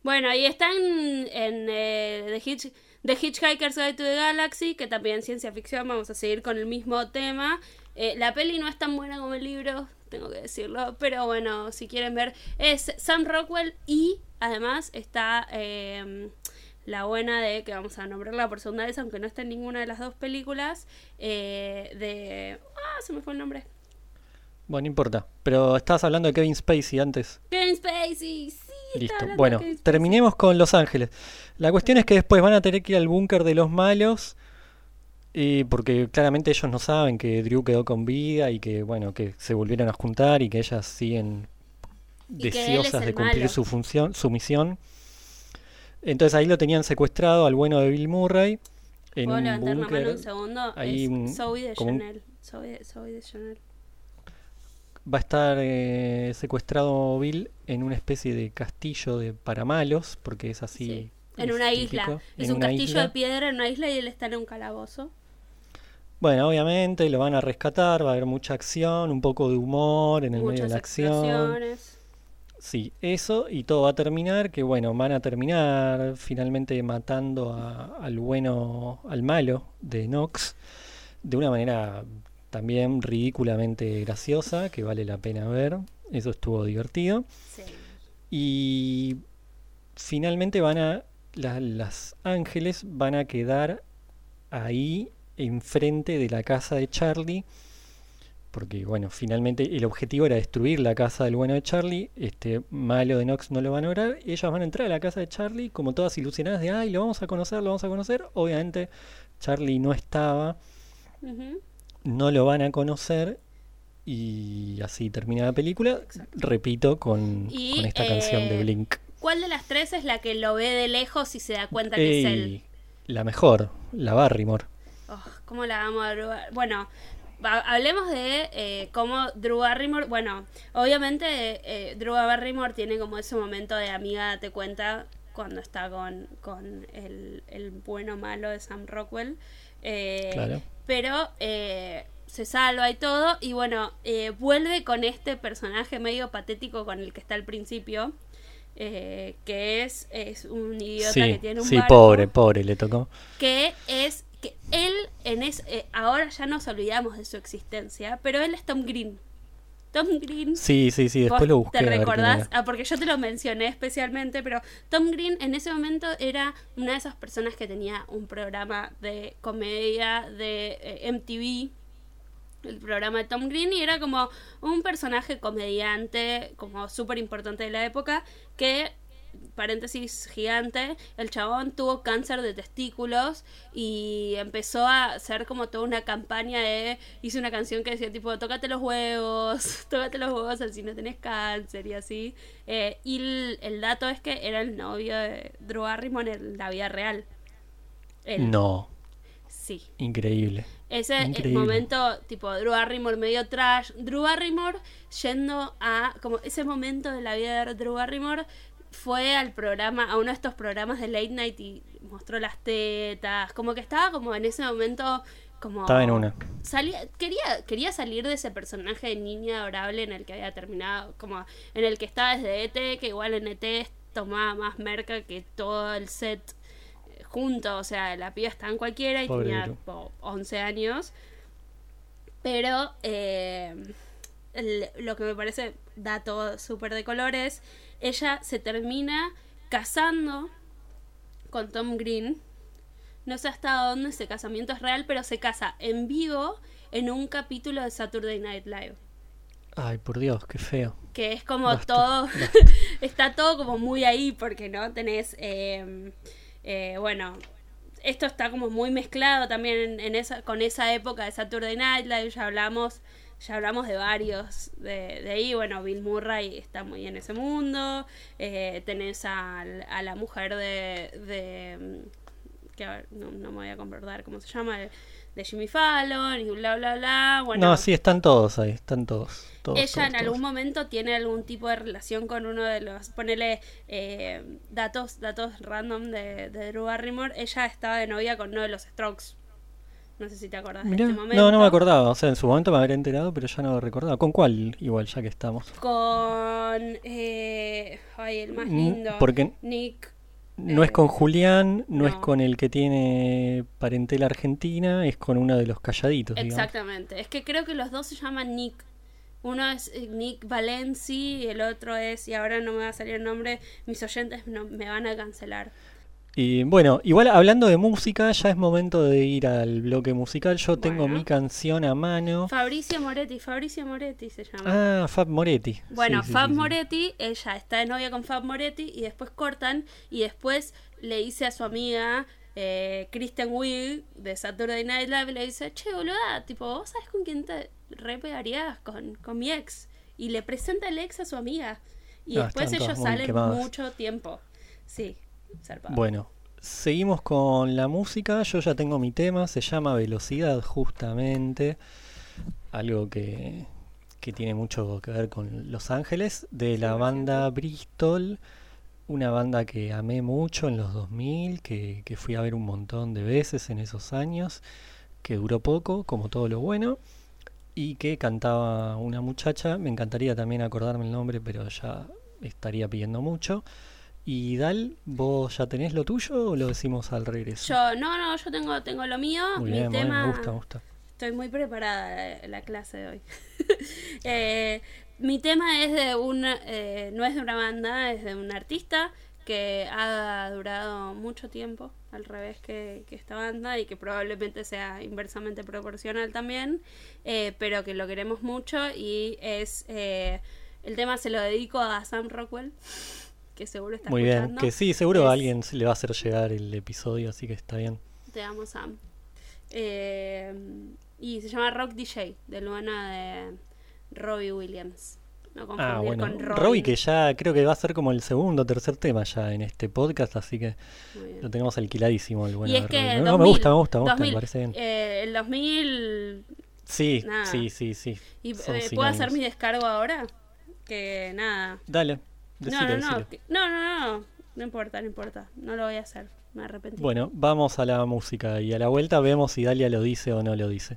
Bueno, y están en eh, The, Hitch- Hitchhiker's Guide to the Galaxy, que también ciencia ficción, vamos a seguir con el mismo tema. Eh, la peli no es tan buena como el libro, tengo que decirlo, pero bueno, si quieren ver, es Sam Rockwell y además está eh, la buena de, que vamos a nombrarla por segunda vez, aunque no está en ninguna de las dos películas, eh, de... Ah, se me fue el nombre. Bueno, no importa. Pero estabas hablando de Kevin Spacey antes. Kevin Spacey, sí. Listo. Bueno, terminemos con Los Ángeles. La cuestión es que después van a tener que ir al búnker de los malos. Y porque claramente ellos no saben que Drew quedó con vida y que, bueno, que se volvieron a juntar y que ellas siguen deseosas de cumplir malo. su función, su misión. Entonces ahí lo tenían secuestrado al bueno de Bill Murray en ¿Puedo un levantar la mano un segundo? ahí es un- Zoe de Chanel. Zoe, Zoe de Chanel. Va a estar eh, secuestrado Bill en una especie de castillo de para malos, porque es así. Sí. En es una típico, isla. Es un castillo isla. de piedra en una isla y él está en un calabozo. Bueno, obviamente lo van a rescatar, va a haber mucha acción, un poco de humor en el medio de la acción. Sí, eso y todo va a terminar que bueno, van a terminar finalmente matando a- al bueno, al malo de Nox de una manera también ridículamente graciosa, que vale la pena ver. Eso estuvo divertido. Sí. Y finalmente van a. la- las ángeles van a quedar ahí enfrente de la casa de Charlie. Porque, bueno, finalmente el objetivo era destruir la casa del bueno de Charlie. Este malo de Nox no lo van a lograr. Y ellas van a entrar a la casa de Charlie como todas ilusionadas de, ay, lo vamos a conocer, lo vamos a conocer. Obviamente, Charlie no estaba, no lo van a conocer. Y así termina la película. Repito, con, Y, con esta canción de eh, Blink. ¿Cuál de las tres es la que lo ve de lejos y se da cuenta que es él? Ey, la mejor, la Barrymore. Oh, ¿Cómo la vamos a Bueno, hablemos de eh, cómo Drew Barrymore. Bueno, obviamente eh, Drew Barrymore tiene como ese momento de amiga, date cuenta, cuando está con, con el, el bueno malo de Sam Rockwell. Eh, Claro. Pero eh, se salva y todo. Y bueno, eh, vuelve con este personaje medio patético con el que está al principio. eh, que es, es un idiota que tiene un sí, barco pobre, pobre, le tocó. que es que él en es eh, ahora ya nos olvidamos de su existencia, pero él es Tom Green. Tom Green. Sí, sí, sí, después ¿vos lo busqué. ¿Te recordás? Ah, porque yo te lo mencioné especialmente, pero Tom Green en ese momento era una de esas personas que tenía un programa de comedia de eh, MTV, el programa de Tom Green, y era como un personaje comediante, como súper importante de la época, que paréntesis gigante, el chabón tuvo cáncer de testículos y empezó a hacer como toda una campaña de, hizo una canción que decía tipo, tócate los huevos, tócate los huevos así no tenés cáncer y así. Eh, y el, el dato es que era el novio de Drew Barrymore en la vida real. Él, No, Sí. increíble. Ese Increíble. momento, tipo, Drew Barrymore medio trash. Drew Barrymore yendo a. Como ese momento de la vida de Drew Barrymore fue al programa, a uno de estos programas de late night y mostró las tetas. Como que estaba como en ese momento. Como Estaba en una. salía, quería, quería salir de ese personaje de niña adorable en el que había terminado, como en el que estaba desde ET, que igual en ET tomaba más merca que todo el set eh, junto, o sea, la piba estaba en cualquiera y Pobre tenía tipo, 11 años. Pero, eh, el- lo que me parece dato súper de colores, ella se termina casando con Tom Green. No sé hasta dónde ese casamiento es real, pero se casa en vivo en un capítulo de Saturday Night Live. Ay, por Dios, qué feo. Que es como Basta, todo, está todo como muy ahí, porque no tenés, eh, eh, bueno, esto está como muy mezclado también en, en esa, con esa época de Saturday Night Live, ya hablamos, ya hablamos de varios de, de ahí, bueno, Bill Murray está muy en ese mundo, eh, tenés al- a, la mujer de, de mm, que no, no me voy a acordar cómo se llama, de, de Jimmy Fallon y bla bla bla, bueno. no, sí, están todos ahí, están todos. todos, Ella todos, en algún todos. momento tiene algún tipo de relación con uno de los, ponele eh, datos, datos random de, de Drew Barrymore. Ella estaba de novia con uno de los Strokes. No sé si te acordás Mirá, de este momento. no, no me acordaba. O sea, en su momento me habría enterado, pero ya no lo recordaba. ¿Con cuál? Igual, ya que estamos. Con eh, ay, el más lindo. porque Nick. No es Eh, con Julián, no, es con el que tiene parentela argentina, es con uno de los calladitos, digamos. Exactamente. Es que creo que los dos se llaman Nick. Uno es eh, Nick Valenci y el otro es, y ahora no me va a salir el nombre, mis oyentes no, me van a cancelar. Y bueno, igual hablando de música, ya es momento de ir al bloque musical. Yo tengo mi canción a mano. Fabricio Moretti, Fabricio Moretti se llama. Ah, Fab Moretti. Bueno, Sí, Fab sí, sí. Moretti, ella está de novia con Fab Moretti y después cortan y después le dice a su amiga eh, Kristen Wiig de Saturday Night Live, le dice, che, boluda, tipo, ¿vos sabes con quién te re pegarías? Con, con mi ex. Y le presenta el ex a su amiga. Y Ah, después ellos salen mucho tiempo. Sí, zarpado. Bueno, seguimos con la música. Yo ya tengo mi tema, se llama Velocidad, justamente. Algo que, que tiene mucho que ver con Los Ángeles, de la 100%. banda Bristol. Una banda que amé mucho en los 2000, que, que fui a ver un montón de veces en esos años, que duró poco, como todo lo bueno, y que cantaba una muchacha. Me encantaría también acordarme el nombre, pero ya estaría pidiendo mucho. Y Dal, ¿vos ya tenés lo tuyo o lo decimos al regreso? Yo, no, no, yo tengo, tengo lo mío. Muy mi bien, bien, tema. me gusta, me gusta. Estoy muy preparada la, la clase de hoy. Eh, mi tema es de un, eh, no es de una banda, es de un artista que ha durado mucho tiempo, al revés que, que esta banda y que probablemente sea inversamente proporcional también, eh, pero que lo queremos mucho y es eh, el tema se lo dedico a Sam Rockwell, que seguro está Muy bien, escuchando. que sí, seguro Es- a alguien le va a hacer llegar el episodio, así que está bien. Te amo, Sam. Eh, y se llama Rock DJ, de Luana de Robbie Williams. No Ah, bueno, con Robin. Robbie que ya creo que va a ser como el segundo o tercer tema ya en este podcast, así que Muy bien. lo tenemos alquiladísimo el bueno y es de que Robbie. 2000, No, me gusta, me gusta, me gusta, 2000, me parece bien. eh, el 2000... Sí, nada. sí, sí, sí. ¿Y eh, puedo hacer mi descargo ahora? Que nada. Dale, decilo, no, no, que- no, no, no. No importa, no importa. No lo voy a hacer. Me arrepentí. Bueno, vamos a la música y a la vuelta vemos si Dalia lo dice o no lo dice.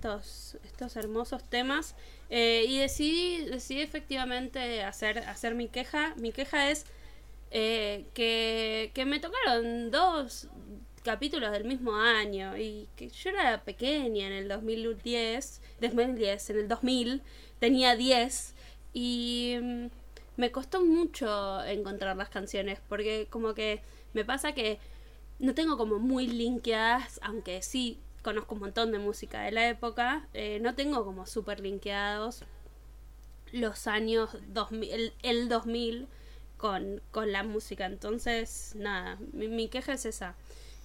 Estos, estos hermosos temas eh, y decidí, efectivamente hacer, hacer mi queja. Mi queja es eh, que, que me tocaron dos capítulos del mismo año y que yo era pequeña en el 2010, 2010 en el 2000 tenía 10 y mm, me costó mucho encontrar las canciones porque como que me pasa que no tengo como muy linkeadas, aunque sí conozco un montón de música de la época, eh, no tengo como súper linkeados los años 2000, el, el 2000 con, con la música. Entonces, nada, mi, mi queja es esa,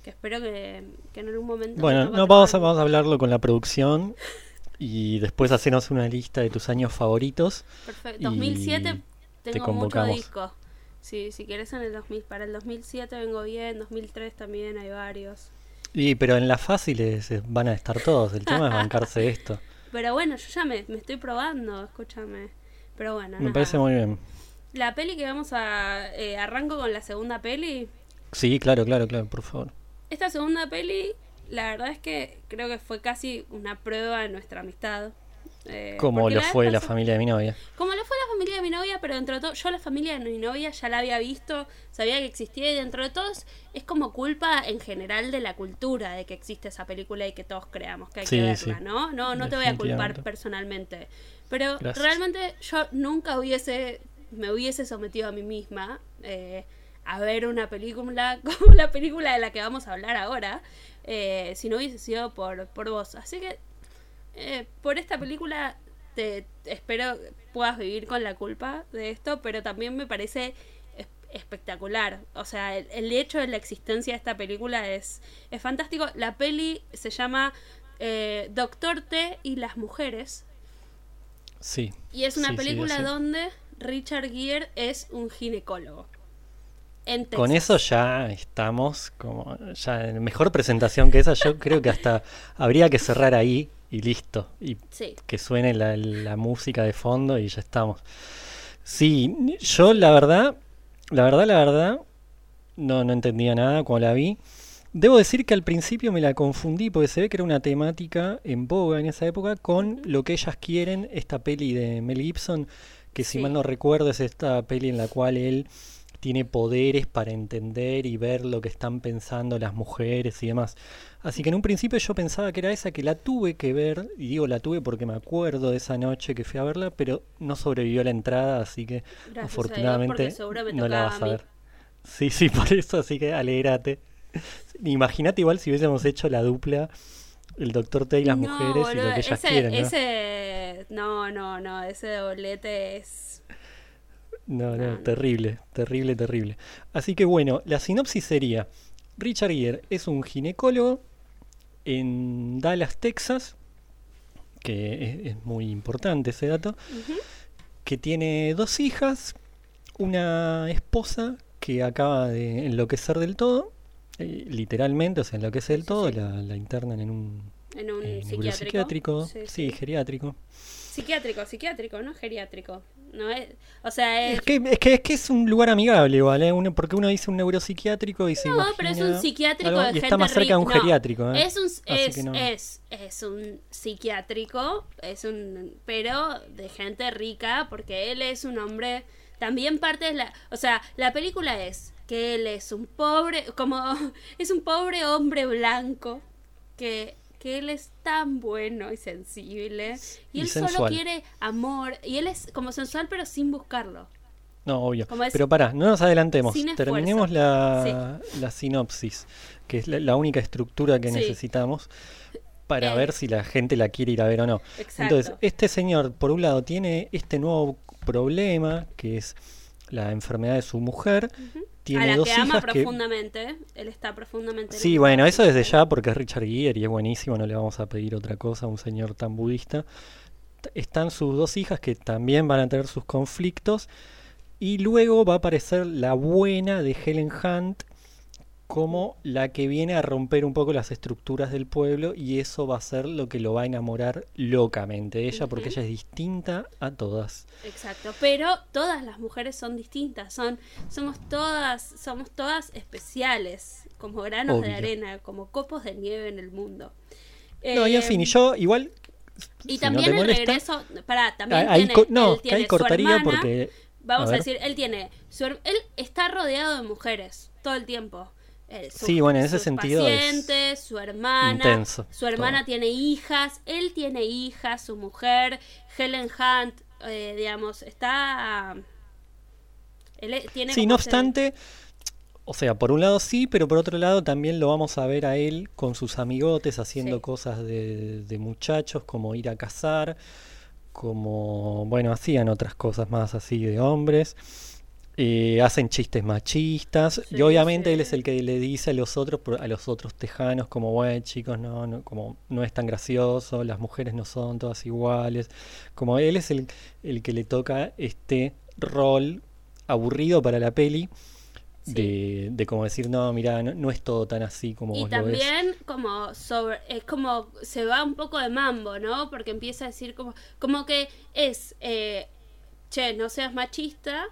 que espero que, que en algún momento... me Bueno, no, vamos a, vamos a hablarlo con la producción y después hacernos una lista de tus años favoritos. Perfecto. y 2007 te tengo mucho convocamos. disco. Sí, si querés en el 2000, para el 2007 vengo bien, 2003 también hay varios. Y pero en las fáciles eh, van a estar todos, el tema es bancarse esto. Pero bueno, yo ya me, me estoy probando, escúchame. Pero bueno, Me nada. parece muy bien. La peli que vamos a... eh, arranco con la segunda peli. Sí, claro, claro, claro, por favor. Esta segunda peli, la verdad es que creo que fue casi una prueba de nuestra amistad. Eh, Como lo fue la familia de mi novia. Como lo fue la familia de mi novia, pero dentro de todo, yo la familia de mi novia ya la había visto, sabía que existía y dentro de todos es como culpa en general de la cultura de que existe esa película y que todos creamos que hay Sí, que verla, sí. ¿no? No, no te voy a culpar personalmente. Pero Gracias. realmente yo nunca hubiese, me hubiese sometido a mí misma eh, a ver una película como la película de la que vamos a hablar ahora, eh, si no hubiese sido por, por vos. Así que eh, por esta película te, te espero puedas vivir con la culpa de esto, pero también me parece es- espectacular. O sea, el, el hecho de la existencia de esta película es, es fantástico. La peli se llama eh, Doctor T y las mujeres. Sí. Y es una Sí, película donde Richard Gere es un ginecólogo. Con eso ya estamos como ya en mejor presentación que esa, yo creo que hasta habría que cerrar ahí y listo. Y Sí. que suene la, la música de fondo y ya estamos. Sí, yo la verdad, la verdad, la verdad, no, no entendía nada cuando la vi. Debo decir que al principio me la confundí porque se ve que era una temática en boga en esa época con lo que ellas quieren, esta peli de Mel Gibson, que si Sí. mal no recuerdo es esta peli en la cual él tiene poderes para entender y ver lo que están pensando las mujeres y demás. Así que en un principio yo pensaba que era esa que la tuve que ver, y digo la tuve porque me acuerdo de esa noche que fui a verla, pero no sobrevivió la entrada, así que Gracias a afortunadamente no la vas a a ver. Sí, sí, por eso, así que alégrate. Imagínate igual si hubiésemos hecho la dupla, el doctor T y las No, mujeres y lo que ellas ese, quieren, ¿no? ese- no, no, no, ese doblete es... No, No, terrible, terrible, terrible. Así que bueno, la sinopsis sería, Richard Gere es un ginecólogo en Dallas, Texas, que es, es muy importante ese dato, que tiene dos hijas, una esposa que acaba de enloquecer del todo, eh, literalmente, o sea, enloquece del todo, sí. La, la internan en un En un eh, psiquiátrico. neuropsiquiátrico, Sí, sí, sí. geriátrico. Psiquiátrico, psiquiátrico, no geriátrico. No es, o sea, es, Es que, es que es que es un lugar amigable igual, ¿eh? Uno- porque uno dice un neuropsiquiátrico y se no, pero es un psiquiátrico algo- de y gente está más cerca de un. No, geriátrico, ¿eh? Es un es, no. es es un psiquiátrico, es un pero de gente rica porque él es un hombre también parte de la, o sea, la película es que él es un pobre como es un pobre hombre blanco que que él es tan bueno y sensible y, Y él solo quiere amor y él es como sensual pero sin buscarlo. No, obvio. Como es- Pero pará, no nos adelantemos. Terminemos la, la sinopsis, que es la, la única estructura que Sí. necesitamos para Eh. ver si la gente la quiere ir a ver o no. Exacto. Entonces, este señor, por un lado, tiene este nuevo problema, que es la enfermedad de su mujer. Tiene a la dos que ama hijas que... profundamente, él está profundamente Sí, bueno, eso desde ya porque es Richard Gere y es buenísimo, no le vamos a pedir otra cosa a un señor tan budista. Están sus dos hijas que también van a tener sus conflictos y luego va a aparecer la buena de Helen Hunt como la que viene a romper un poco las estructuras del pueblo y eso va a ser lo que lo va a enamorar locamente de ella porque ella es distinta a todas. Exacto, pero todas las mujeres son distintas, son somos todas somos todas especiales, como granos de arena, como copos de nieve en el mundo. No, y en fin, y yo igual... y si no también te el molesta, regreso, para también ahí tiene, co- no, tiene ahí cortaría hermana, porque... vamos a, decir, él tiene su él está rodeado de mujeres todo el tiempo. Su- Sí, bueno, en ese sentido es su hermana, intenso su hermana todo. tiene hijas, él tiene hijas, su mujer, Helen Hunt, eh, digamos, está él tiene Sí, no obstante, o sea, por un lado sí, pero por otro lado también lo vamos a ver a él con sus amigotes haciendo Sí. cosas de, de muchachos, como ir a cazar, como, bueno, hacían otras cosas más así de hombres. Eh, hacen chistes machistas y Sí, obviamente él es el que le dice a los otros a los otros tejanos como bueno chicos no, no como no es tan gracioso las mujeres no son todas iguales como él es el, el que le toca este rol aburrido para la peli. Sí. De, de como decir, no, mira, no, no es todo tan así como Y vos lo ves. también como sobre, es como se va un poco de mambo, ¿no? Porque empieza a decir como, como que es, eh, che, no seas machista,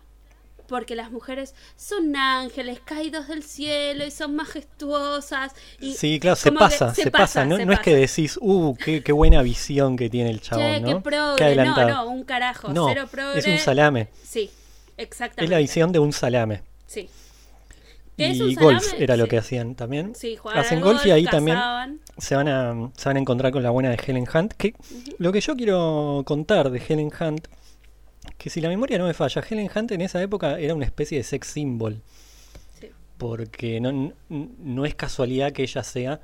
porque las mujeres son ángeles caídos del cielo y son majestuosas. Y Sí, claro, se pasa, se, pasa. No, se no es que decís, uh, qué, qué buena visión que tiene el Che, chabón, qué ¿no? progre. Qué No, adelantado. no, un carajo, No, cero progre. es un salame. Sí, Es exactamente. la visión de un salame. Sí. ¿Qué es Y un golf salame? era lo Sí. que hacían también. Sí, jugaban Hacen golf y ahí también se van, a, se van a encontrar con la buena de Helen Hunt. Que Lo que yo quiero contar de Helen Hunt, que si la memoria no me falla, Helen Hunt en esa época era una especie de sex symbol. Sí. Porque no, no es casualidad que ella sea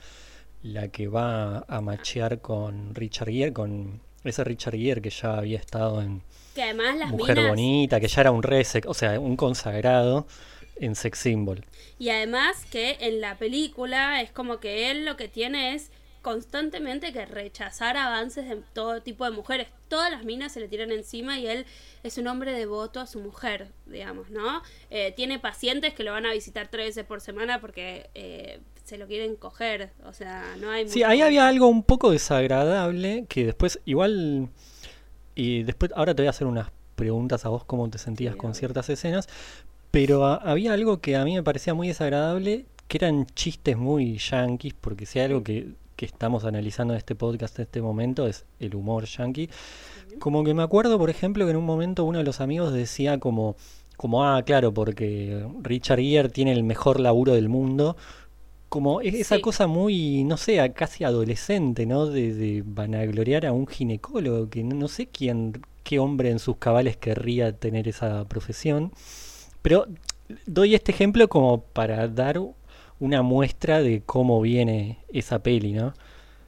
la que va a machear con Richard Gere, con ese Richard Gere que ya había estado en Que además las Mujer minas Bonita, que ya era un resec, o sea, un consagrado en sex symbol. Y además que en la película es como que él lo que tiene es constantemente que rechazar avances de todo tipo de mujeres. Todas las minas se le tiran encima y él es un hombre devoto a su mujer, digamos, ¿no? Eh, tiene pacientes que lo van a visitar tres veces por semana porque eh, se lo quieren coger. O sea, no hay... Sí, mucho- ahí había algo un poco desagradable que después, igual, y después, ahora te voy a hacer unas preguntas a vos cómo te sentías Sí, con ciertas escenas, pero a- había algo que a mí me parecía muy desagradable, que eran chistes muy yanquis, porque si hay algo que, que estamos analizando en este podcast en este momento es el humor yankee. Como que me acuerdo, por ejemplo, que en un momento uno de los amigos decía como, como ah, claro, porque Richard Gere tiene el mejor laburo del mundo. Como esa Sí. cosa muy, no sé, casi adolescente, ¿no? De, de vanagloriar a un ginecólogo, que no, no sé quién, qué hombre en sus cabales querría tener esa profesión. Pero doy este ejemplo como para dar una muestra de cómo viene esa peli, ¿no?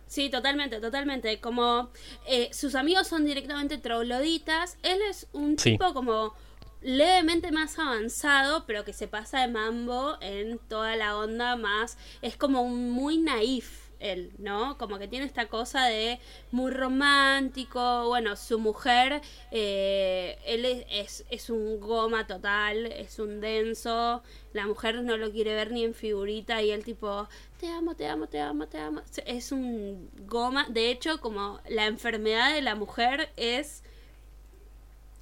Sí, totalmente, totalmente. Como eh, sus amigos son directamente trogloditas, él es un Sí. tipo como levemente más avanzado, pero que se pasa de mambo en toda la onda más. Es como un muy naif él, ¿no? Como que tiene esta cosa de muy romántico. Bueno, su mujer, eh, él es, es, es un goma total, es un denso. La mujer no lo quiere ver ni en figurita y él tipo, te amo, te amo, te amo, te amo. Es un goma. De hecho, como la enfermedad de la mujer es...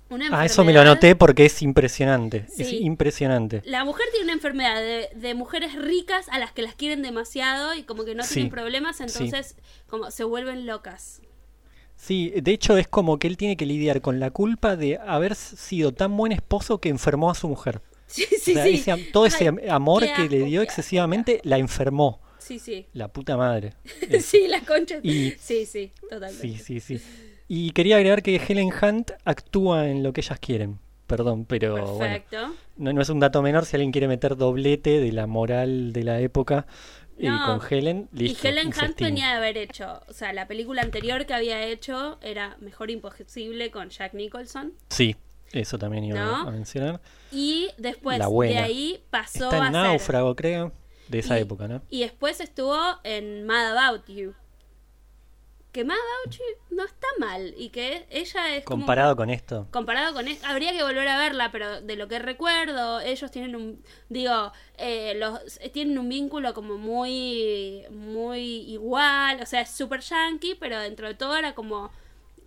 Una Ah, eso me lo anoté porque es impresionante. Es impresionante. La mujer tiene una enfermedad de, de mujeres ricas a las que las quieren demasiado y como que no Sí, tienen problemas, sí. entonces como se vuelven locas. Sí, de hecho es como que él tiene que lidiar con la culpa de haber sido tan buen esposo que enfermó a su mujer. Sí, O sí, sea, sí. ese todo ese Ay, amor que le dio excesivamente la enfermó. Sí, sí. La puta madre. sí, la concha. Y- Sí, sí, totalmente. Sí, sí, sí. Y quería agregar que Helen Hunt actúa en lo que ellas quieren. Perdón, pero bueno, no, no es un dato menor si alguien quiere meter doblete de la moral de la época eh, No, con Helen. Listo, y Helen un Hunt venía de haber hecho, o sea, la película anterior que había hecho era Mejor Imposible con Jack Nicholson. Sí, eso también iba ¿No? a mencionar. Y después La de ahí pasó Está a en ser- Náufrago, creo, de esa y, época, ¿no? Y después estuvo en Mad About You. Que Mad About You no está mal. Y que ella es. como- Comparado con esto. comparado con esto, habría que volver a verla, pero de lo que recuerdo, ellos tienen un, digo, eh, los tienen un vínculo como muy, muy igual, o sea, es super yankee, pero dentro de todo era como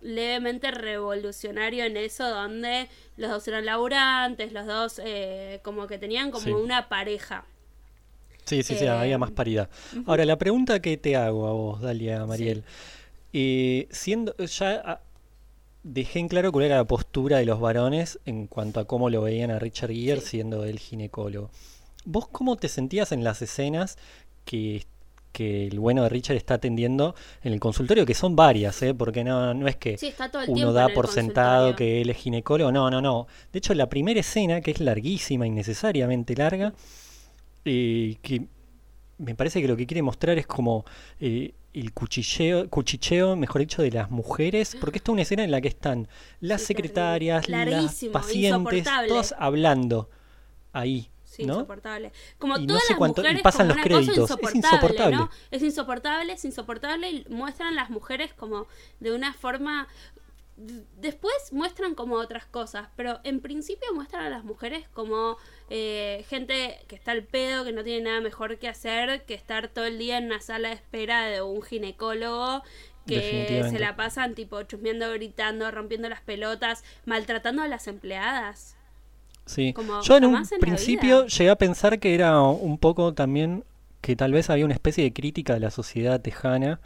levemente revolucionario en eso, donde los dos eran laburantes, los dos eh, como que tenían como Sí. una pareja. Sí, sí, sí, Eh, había más paridad. Ahora, la pregunta que te hago a vos, Dalia Mariel. Eh, siendo, ya ah, dejé en claro cuál era la postura de los varones en cuanto a cómo lo veían a Richard Gere Sí. siendo el ginecólogo. ¿Vos cómo te sentías en las escenas que, que el bueno de Richard está atendiendo en el consultorio? Que son varias, ¿eh? Porque no, no es que Sí, uno da por sentado que él es ginecólogo. No, no, no. De hecho, la primera escena, que es larguísima, innecesariamente larga, eh, que me parece que lo que quiere mostrar es como eh, el cuchilleo, cuchicheo, mejor dicho, de las mujeres, porque esta es una escena en la que están las Sí, secretarias, las pacientes, todas hablando ahí. Sí, ¿no? insoportable. Como Y no sé las cuánto- y pasan como los créditos. Es insoportable. Es insoportable, es insoportable y muestran las mujeres como de una forma después muestran como otras cosas, pero en principio muestran a las mujeres como eh, gente que está al pedo, que no tiene nada mejor que hacer que estar todo el día en una sala de espera de un ginecólogo que se la pasan tipo chusmeando, gritando, rompiendo las pelotas, maltratando a las empleadas. Sí. Como Yo en un en principio llegué a pensar que era un poco también que tal vez había una especie de crítica de la sociedad tejana.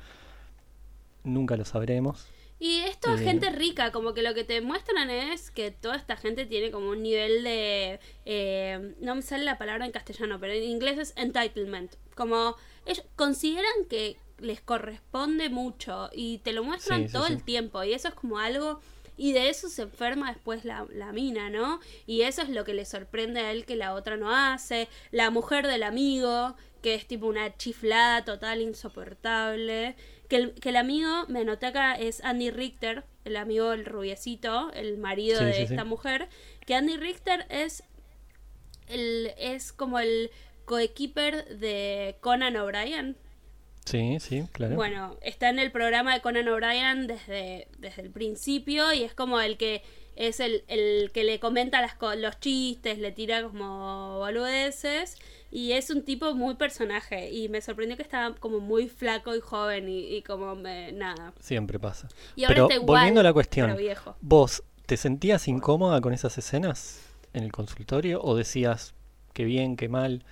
Nunca lo sabremos. Y esto es Eh. gente rica, como que lo que te muestran es que toda esta gente tiene como un nivel de... eh, no me sale la palabra en castellano, pero en inglés es entitlement. Como ellos consideran que les corresponde mucho y te lo muestran Sí, sí, todo sí. el tiempo y eso es como algo... Y de eso se enferma después la, la mina, ¿no? Y eso es lo que le sorprende a él que la otra no hace. La mujer del amigo, que es tipo una chiflada total insoportable. Que el, que el amigo, me anoté acá, es Andy Richter, el amigo el rubiecito, el marido Sí, de sí, sí. esta mujer. Que Andy Richter es, el, es como el coequiper de Conan O'Brien. Sí, sí, claro. Bueno, está en el programa de Conan O'Brien desde, desde el principio y es como el que es el, el que le comenta las, los chistes, le tira como boludeces y es un tipo muy personaje y me sorprendió que estaba como muy flaco y joven y, y como me, nada. Siempre pasa. Y ahora Pero está igual, volviendo a la cuestión, pero viejo. ¿vos te sentías incómoda con esas escenas en el consultorio o decías que bien, que mal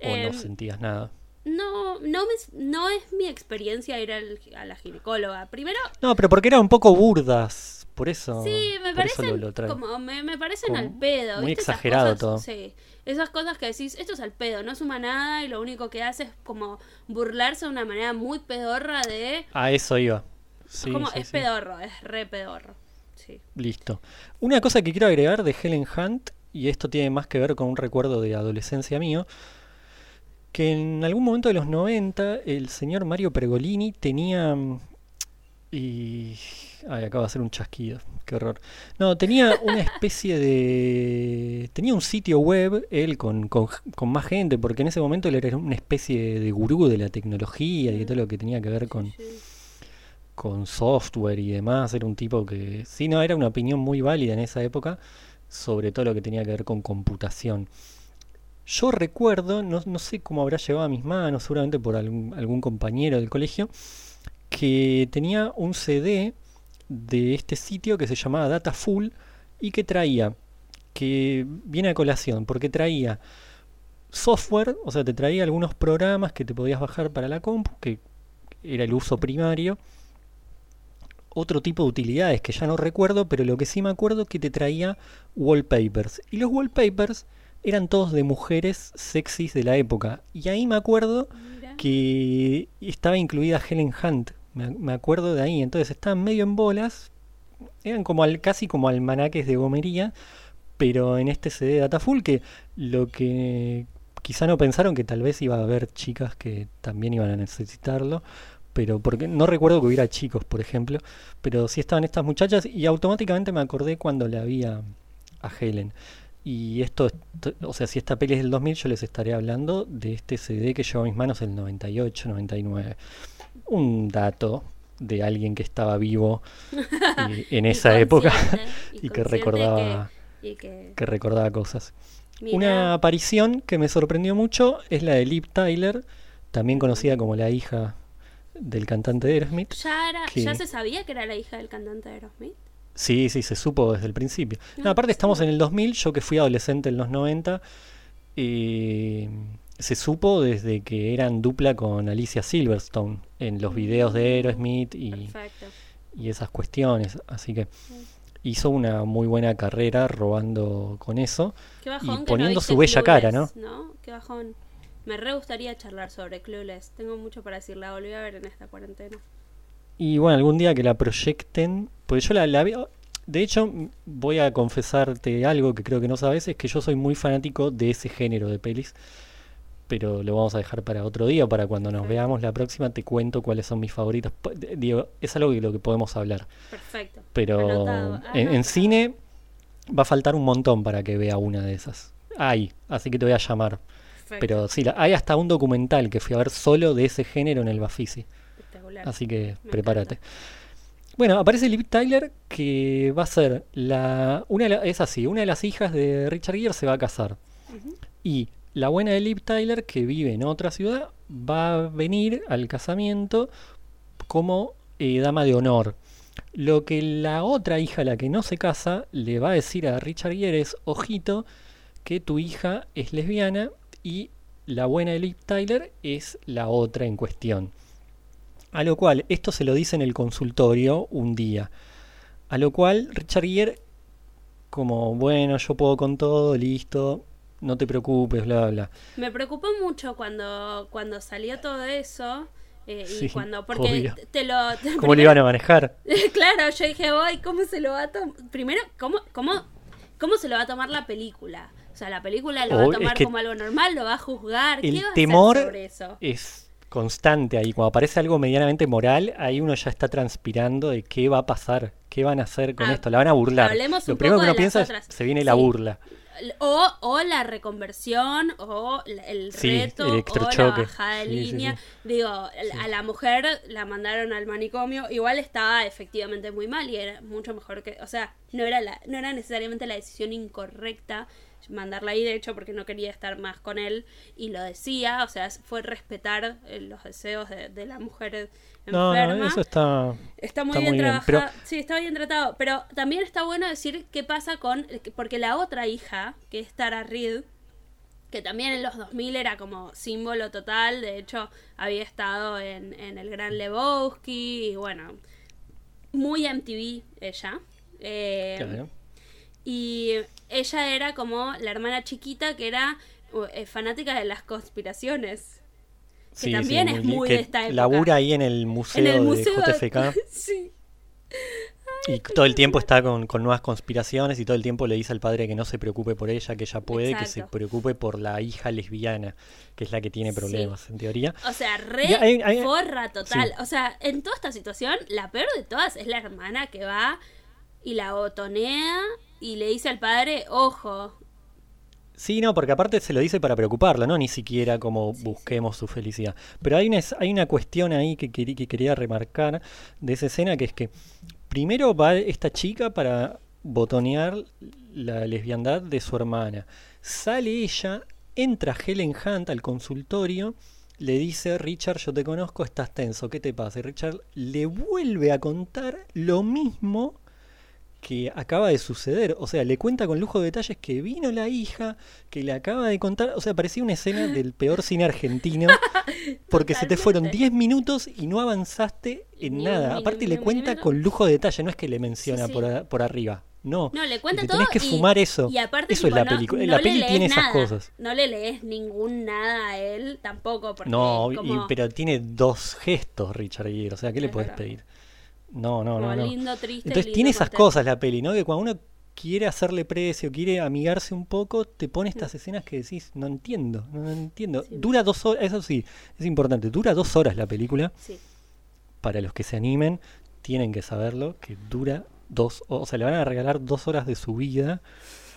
o no Em, sentías nada? No, no, me, no es mi experiencia ir al- a la ginecóloga. Primero, No, pero porque eran un poco burdas, por eso. Sí, me parecen lo- como me, me parecen al pedo. muy exagerado todo. Sí, esas cosas que decís, esto es al pedo, no suma nada y lo único que hace es como burlarse de una manera muy pedorra de... A eso iba. Sí, como sí, es sí. pedorro, es re pedorro. Sí. Listo. Una cosa que quiero agregar de Helen Hunt, y esto tiene más que ver con un recuerdo de adolescencia mío, que en algún momento de los 90 el señor Mario Pergolini tenía... Y... Ay, acaba de hacer un chasquido, qué horror. No, tenía una especie de... Tenía un sitio web, él con, con, con más gente, porque en ese momento él era una especie de gurú de la tecnología y de todo lo que tenía que ver con, Sí. con software y demás. Era un tipo que, sí, no, era una opinión muy válida en esa época sobre todo lo que tenía que ver con computación. Yo recuerdo, no, no sé cómo habrá llegado a mis manos, seguramente por algún, algún compañero del colegio, que tenía un CD de este sitio que se llamaba Data Full y que traía, que viene a colación, porque traía software, o sea, te traía algunos programas que te podías bajar para la compu, que era el uso primario, otro tipo de utilidades que ya no recuerdo, pero lo que sí me acuerdo es que te traía wallpapers. Y los wallpapers eran todos de mujeres sexys de la época. Y ahí me acuerdo Mira. que estaba incluida Helen Hunt. Me, me acuerdo de ahí. Entonces estaban medio en bolas. Eran como al, casi como almanaques de gomería. Pero en este CD Datafull que lo que quizá no pensaron que tal vez iba a haber chicas que también iban a necesitarlo. Pero porque no recuerdo que hubiera chicos, por ejemplo. Pero sí estaban estas muchachas y automáticamente me acordé cuando la vi a, a Helen. Y esto, est- o sea, si esta peli es del 2000, yo les estaré hablando de este CD que llegó a mis manos el 98, 99. Un dato de alguien que estaba vivo eh, en Y esa época y que recordaba, que- y que, que recordaba cosas. mira, Una aparición que me sorprendió mucho es la de Liv Tyler, también conocida como la hija del cantante de Aerosmith. ya, era, que- ya se sabía que era la hija del cantante de Aerosmith. Sí, sí, se supo desde el principio. No, No, aparte estamos en el 2000, yo que fui adolescente en los 90, eh, se supo desde que eran dupla con Alicia Silverstone en los videos de Aerosmith y, y esas cuestiones. Así que hizo una muy buena carrera robando con eso. Qué bajón que no poniendo su bella cara, Clueless, ¿no? Qué bajón. Me re gustaría charlar sobre Clueless. Tengo mucho para decir. La volví a ver en esta cuarentena. Y bueno, algún día que la proyecten, pues yo la, la veo... De hecho, voy a confesarte algo que creo que no sabes, es que yo soy muy fanático de ese género de pelis, pero lo vamos a dejar para otro día, para cuando nos veamos la próxima te cuento cuáles son mis de- Digo, es algo de lo que podemos hablar, Perfecto. pero en, cine va a faltar un montón para que vea una de esas. Hay, así que te voy a llamar. Perfecto. Pero sí, la- hay hasta un documental que fui a ver solo de ese género en el Bafisi. Espectacular. Así que Me prepárate. bueno, aparece Liv Tyler que va a ser la. Una es así, una de las hijas de Richard Gere se va a casar. Y la buena de Liv Tyler, que vive en otra ciudad, va a venir al casamiento como eh, dama de honor. Lo que la otra hija, la que no se casa, le va a decir a Richard Gere es, ojito, que tu hija es lesbiana y la buena de Liv Tyler es la otra en cuestión. A lo cual, esto se lo dice en el consultorio un día. A lo cual, Richard Gere, como, bueno, yo puedo con todo, listo, no te preocupes, bla, bla. Me preocupó mucho cuando, cuando salió todo eso. eh, Sí, y cuando, porque obvio. te lo. te- ¿Cómo le iban a manejar? claro, yo dije, voy, ¿cómo se lo va a tomar? Primero, ¿cómo, cómo, ¿cómo se lo va a tomar la película? O sea, la película lo va a es tomar que como algo normal, lo va a juzgar. ¿Qué El va a hacer temor sobre eso? es constante ahí. Cuando aparece algo medianamente moral, ahí uno ya está transpirando de qué va a pasar, qué van a hacer con Ah, esto. La van a burlar. hablemos Lo un primero poco que uno piensa es, se viene la burla. O, o la reconversión, o el Sí, reto, o la bajada de Sí, línea. Digo, a la mujer la mandaron al manicomio, igual estaba efectivamente muy mal y era mucho mejor que, o sea, no era la, no era necesariamente la decisión incorrecta mandarla ahí, de hecho, porque no quería estar más con él y lo decía, o sea, fue respetar eh, los deseos de, de la mujer No, enferma. no, eso está... Está muy Está bien muy bien, trabajado. pero- Sí, está bien tratado. Pero también está bueno decir qué pasa con. Porque la otra hija, que es Tara Reid, que también en los 2000 era como símbolo total. De hecho, había estado en, en el Gran Lebowski. Y bueno, muy MTV ella. Eh, claro. Y ella era como la hermana chiquita que era eh, fanática de las conspiraciones. que también es muy que de esta época. Labura ahí en el museo, en el de museo de- JFK sí. y todo el tiempo está con, con nuevas conspiraciones y todo el tiempo le dice al padre que no se preocupe por ella, que ella puede, que se preocupe por la hija lesbiana, que es la que tiene Sí. problemas en teoría. O sea, re Y hay- hay- forra total. sí. O sea, en toda esta situación, la peor de todas es la hermana que va y la botonea y le dice al padre, ojo. Sí, no, porque aparte se lo dice para preocuparla, ¿no? Ni siquiera como busquemos su felicidad. Pero hay una, hay una cuestión ahí que, que quería remarcar de esa escena, que es que primero va esta chica para botonear la lesbiandad de su hermana. Sale ella, entra Helen Hunt al consultorio, le dice, Richard, yo te conozco, estás tenso, ¿qué te pasa? Y Richard le vuelve a contar lo mismo que acaba de suceder. O sea, le cuenta con lujo de detalles que vino la hija, que le acaba de contar. O sea, parecía una escena del peor cine argentino. Porque se te fueron Totalmente. 10 minutos y no avanzaste en Ni nada. Aparte, le un cuenta con lujo de detalle. No es que le menciona Sí, Por, sí. por arriba. No. No, le cuenta te todo. tenés que y- fumar eso. Y aparte, eso tipo, es la película. no la peli tiene esas cosas. No le lees ningún nada a él tampoco. Porque No, y- pero tiene dos gestos, Richard Gere. O sea, ¿qué le Es puedes pedir? No, no, como no. no. lindo, triste. Entonces lindo, tiene esas contento. cosas la peli, ¿no? Que cuando uno quiere hacerle precio, quiere amigarse un poco, te pone estas escenas que decís, no entiendo, no, entiendo. Sí. Dura dos horas, eso sí, es importante, dura dos horas la película. Sí. Para los que se animen, tienen que saberlo, que dura dos o sea, le van a regalar dos horas de su vida.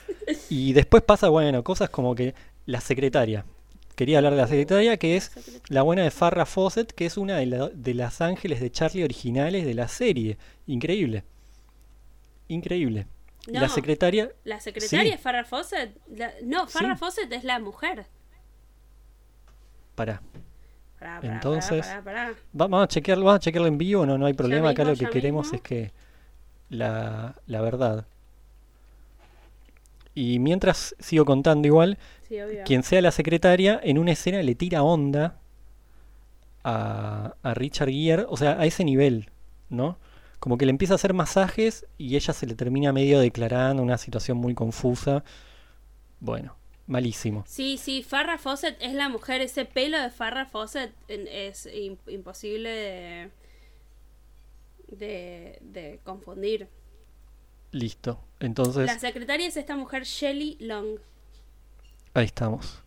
Y después pasa, bueno, cosas como que la secretaria. Quería hablar de la secretaria, que es la buena de Farrah Fawcett, que es una de, la- de las ángeles de Charlie originales de la serie. Increíble. Increíble. Y La No. secretaria, La secretaria Sí. es Farrah Fawcett. La- no, Farrah Sí. Fawcett es la mujer. para, Pará, pará, Entonces- pará, pará, pará. vamos a chequearlo, vamos a chequearlo en vivo, no, no hay problema. Acá lo que queremos mismo. es que la, la verdad. Y mientras sigo contando igual, Sí, obvio. quien sea la secretaria, en una escena le tira onda a, a Richard Gere, o sea, a ese nivel, ¿no? Como que le empieza a hacer masajes y ella se le termina medio declarando una situación muy confusa. Bueno, malísimo. Sí, sí, Farrah Fawcett es la mujer. Ese pelo de Farrah Fawcett es im- imposible de, de, de confundir. Listo. Entonces, La secretaria es esta mujer Shelley Long. Ahí estamos.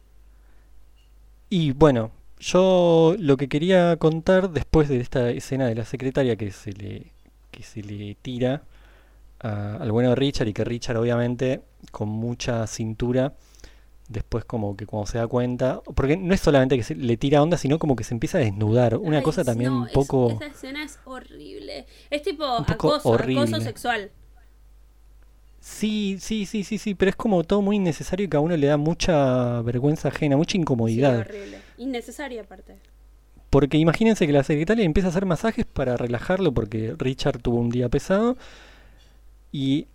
Y bueno, yo lo que quería contar después de esta escena de la secretaria que se le, que se le tira a- al bueno de Richard y que Richard obviamente con mucha cintura después como que cuando se da cuenta, porque no es solamente que se le tira onda, sino como que se empieza a desnudar. Una Ay, cosa también no, un es- poco... esa escena es horrible. Es tipo acoso, horrible. acoso sexual. Sí, sí, sí, sí, sí, pero es como todo muy innecesario y que a uno le da mucha vergüenza ajena, mucha Sí, incomodidad. horrible. Innecesaria aparte. Porque imagínense que la secretaria empieza a hacer masajes para relajarlo porque Richard tuvo un día pesado y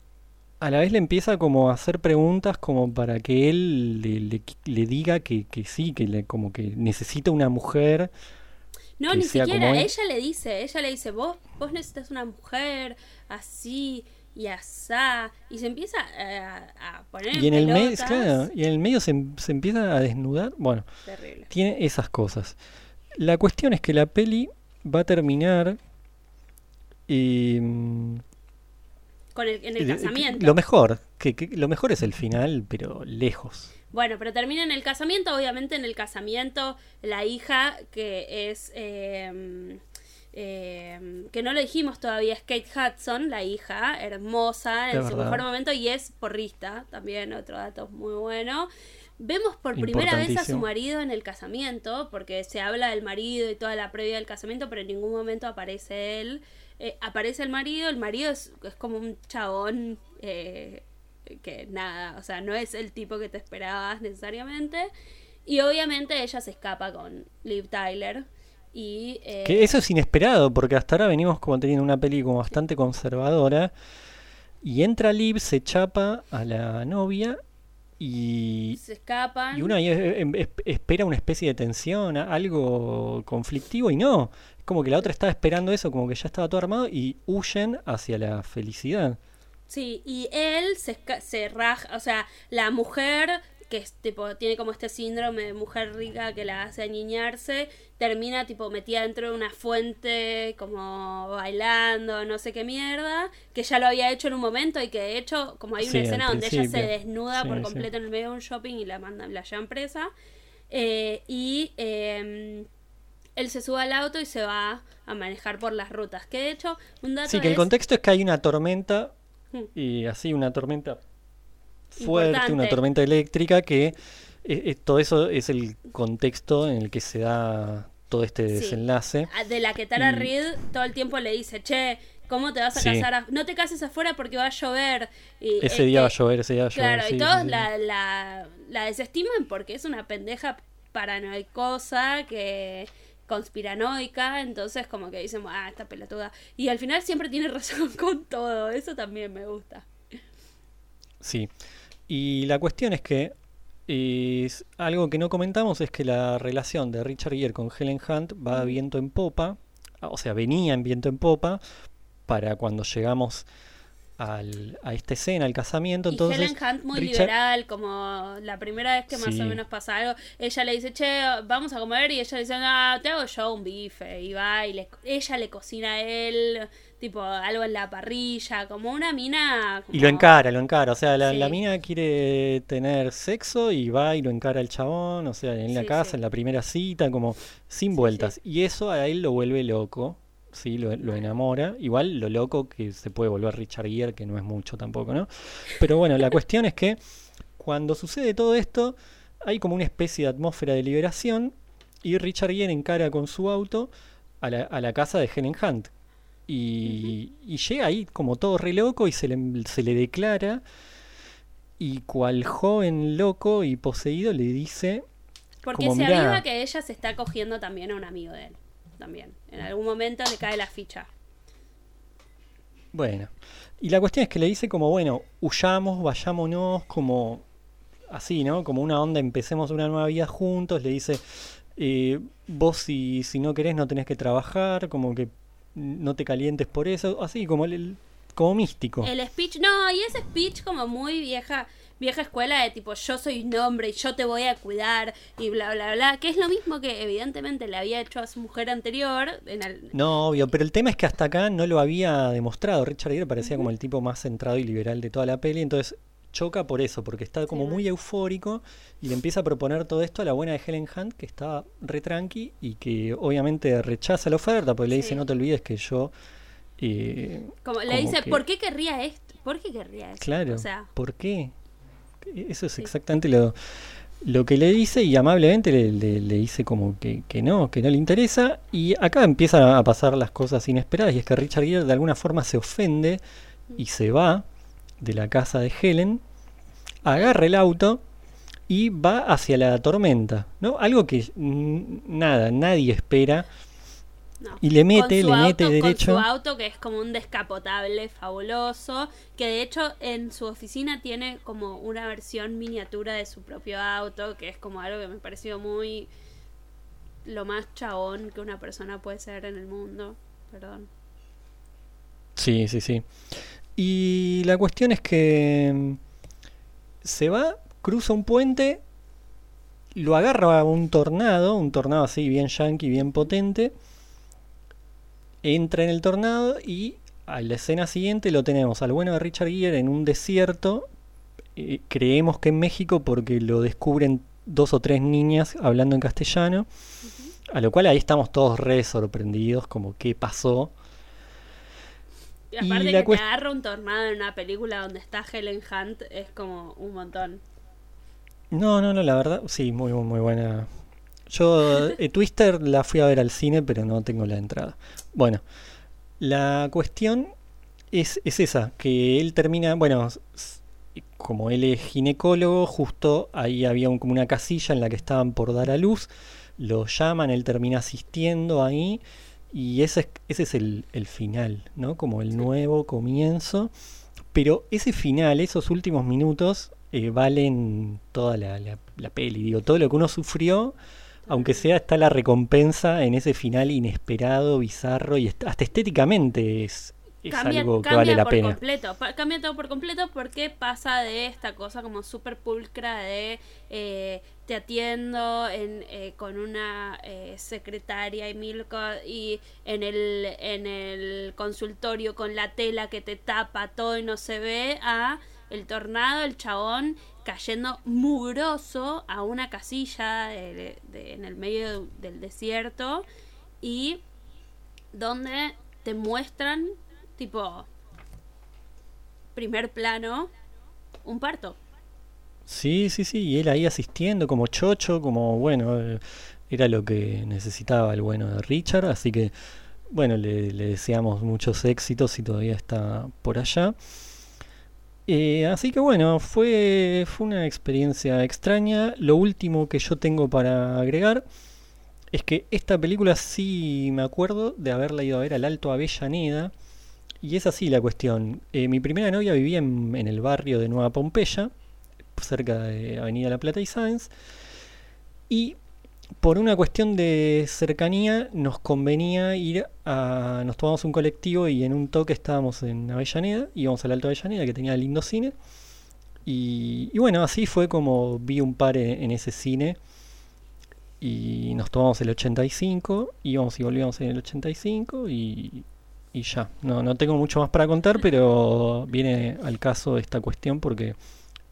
a la vez le empieza como a hacer preguntas como para que él le, le- le diga que, que sí, que le, como que necesita una mujer. No, ni siquiera. Ella le dice, ella le dice, vos, vos necesitas una mujer así y asá. Y se empieza a, a poner Y en el medio, claro, y en el medio se, em- se empieza a desnudar. Bueno, Terrible. tiene esas cosas. La cuestión es que la peli va a terminar em, Con el, en el de- casamiento. Lo mejor, que, que lo mejor es el final, pero lejos. Bueno, pero termina en el casamiento. Obviamente en el casamiento la hija que es... eh, eh, que no lo dijimos todavía, es Kate Hudson, la hija, hermosa en su verdad. mejor momento y es porrista, también otro dato muy bueno. Vemos por primera vez a su marido en el casamiento, porque se habla del marido y toda la previa del casamiento, pero en ningún momento aparece él. Eh, aparece el marido, el marido es, es como un chabón eh, que nada, o sea, no es el tipo que te esperabas necesariamente. Y obviamente ella se escapa con Liv Tyler. Y, eh, Que eso es inesperado, porque hasta ahora venimos como teniendo una peli como bastante conservadora. Y entra Liv, se chapa a la novia y, se escapan. y uno ahí em- es- espera una especie de tensión, algo conflictivo, y no. Es como que la otra estaba esperando eso, como que ya estaba todo armado, y huyen hacia la felicidad. Sí, y él se raja, o sea, la mujer que es, tipo, tiene como este síndrome de mujer rica que la hace aniñarse, termina tipo metida dentro de una fuente, como bailando, no sé qué mierda, que ya lo había hecho en un momento y que de hecho, como hay una Sí, escena donde ella se desnuda Sí, por sí. completo en el medio de un shopping y la mandan, la llevan presa, eh, y eh, él se sube al auto y se va a manejar por las rutas, que de hecho, un dato Sí, que el contexto es que hay una tormenta, Hmm. y así una tormenta fuerte, una tormenta eléctrica, que eh, eh, todo eso es el contexto en el que se da todo este Sí. desenlace. a- de la que Tara Reid todo el tiempo le dice, che, ¿cómo te vas a Sí. casar? a- No te cases afuera porque va a llover. Y, Ese día va a llover, ese día va a llover. Claro, sí, y todos sí. La, la, la desestiman porque es una pendeja paranoicosa que conspiranoica, entonces como que dicen, ah, esta pelotuda. Y al final siempre tiene razón con todo, eso también me gusta. Sí. Y la cuestión es que es algo que no comentamos es que la relación de Richard Gere con Helen Hunt va a viento en popa, ah, o sea, venía en viento en popa para cuando llegamos al- a esta escena, al casamiento. Entonces, y Helen Hunt muy Richard- liberal, como la primera vez que más Sí. o menos pasa algo, ella le dice, che, vamos a comer, y ella le dice, ah, te hago yo un bife, y va, y le- ella le cocina a él, tipo, algo en la parrilla, como una mina... Y lo encara, lo encara. O sea, la, la mina quiere tener sexo y va y lo encara el chabón, o sea, en la Sí, casa, sí. en la primera cita, como sin vueltas. Y eso a él lo vuelve loco, sí, lo, lo enamora. Igual lo loco que se puede volver Richard Gere, que no es mucho tampoco, ¿no? Pero bueno, la cuestión es que cuando sucede todo esto, hay como una especie de atmósfera de liberación y Richard Gere encara con su auto a la, a la casa de Helen Hunt. Y, y llega ahí como todo re loco y se le, se le declara. Y cual joven loco y poseído le dice: Porque como, se mirá. aviva que ella se está cogiendo también a un amigo de él, también. En algún momento le cae la ficha. Bueno. Y la cuestión es que le dice como, bueno, huyamos, vayámonos, como así, ¿no? Como una onda, empecemos una nueva vida juntos. Le dice, eh, vos si, si no querés no tenés que trabajar, como que no te calientes por eso, así, como, el- el- como místico. El speech, no, y ese speech como muy vieja, vieja escuela de tipo yo soy un hombre y yo te voy a cuidar y bla bla bla, que es lo mismo que evidentemente le había hecho a su mujer anterior en el No, obvio, pero el tema es que hasta acá no lo había demostrado. Richard Gere parecía como el tipo más centrado y liberal de toda la peli, entonces choca por eso, porque está como Sí, muy eufórico y le empieza a proponer todo esto a la buena de Helen Hunt, que está re tranqui y que obviamente rechaza la oferta, porque le dice, Sí. no te olvides que yo... eh, como le como dice, que- ¿por qué querría esto? ¿Por qué querría esto? Claro, O sea, ¿por qué? Eso es Sí. exactamente lo, lo que le dice y amablemente le, le- le dice como que, que no, que no le interesa. Y acá empiezan a pasar las cosas inesperadas y es que Richard Gere de alguna forma se ofende y se va de la casa de Helen, agarra el auto y va hacia la tormenta, ¿no? Algo que nada, nadie espera. No. Y le mete, le mete auto- derecho. Con su auto que es como un descapotable fabuloso, que de hecho en su oficina tiene como una versión miniatura de su propio auto, que es como algo que me pareció muy lo más chabón que una persona puede ser en el mundo. Perdón. Sí, sí, sí. Y la cuestión es que mm, se va, cruza un puente, lo agarra un tornado, un tornado así bien yankee, bien potente, entra en el tornado y a la escena siguiente lo tenemos al bueno de Richard Gere en un desierto, eh, creemos que en México porque lo descubren dos o tres niñas hablando en castellano, a lo cual ahí estamos todos re sorprendidos, como qué pasó. Y aparte que te agarra un tornado en una película donde está Helen Hunt es como un montón. No, no, no, la verdad, sí, muy, muy, muy buena. Yo, eh, Twister la fui a ver al cine, pero no tengo la entrada. Bueno, la cuestión es, es esa, que él termina, bueno, como él es ginecólogo, justo ahí había un- como una casilla en la que estaban por dar a luz, lo llaman, él termina asistiendo ahí, y ese es, ese es el, el final, ¿no? Como el nuevo comienzo. Pero ese final, esos últimos minutos, eh, valen toda la, la- la peli. Digo, todo lo que uno sufrió, aunque sea, está la recompensa en ese final inesperado, bizarro y hasta estéticamente es, es algo que vale la por pena. completo. cambia todo por completo porque pasa de esta cosa como súper pulcra de eh, te atiendo en, eh, con una eh, secretaria y mil y en el, en el consultorio con la tela que te tapa todo y no se ve a el tornado, el chabón cayendo mugroso a una casilla de- de- en el medio de- del desierto y donde te muestran tipo primer plano un parto. Sí, sí, sí, y él ahí asistiendo como chocho, como bueno, eh, era lo que necesitaba el bueno de Richard, así que bueno, le, deseamos muchos éxitos si todavía está por allá. Eh, así que bueno, fue, fue una experiencia extraña. Lo último que yo tengo para agregar es que esta película sí me acuerdo de haberla ido a ver al Alto Avellaneda. Y es así la cuestión. Eh, mi primera novia vivía en, en el barrio de Nueva Pompeya, cerca de Avenida La Plata y Sáenz. Y por una cuestión de cercanía nos convenía ir a... Nos tomamos un colectivo y en un toque estábamos en Avellaneda, íbamos al Alto Avellaneda que tenía lindo cine. Y, y bueno, así fue como vi un par en, en ese cine. Y nos tomamos el 85, íbamos y volvíamos en el 85 y, y ya. No, no tengo mucho más para contar, pero viene al caso esta cuestión porque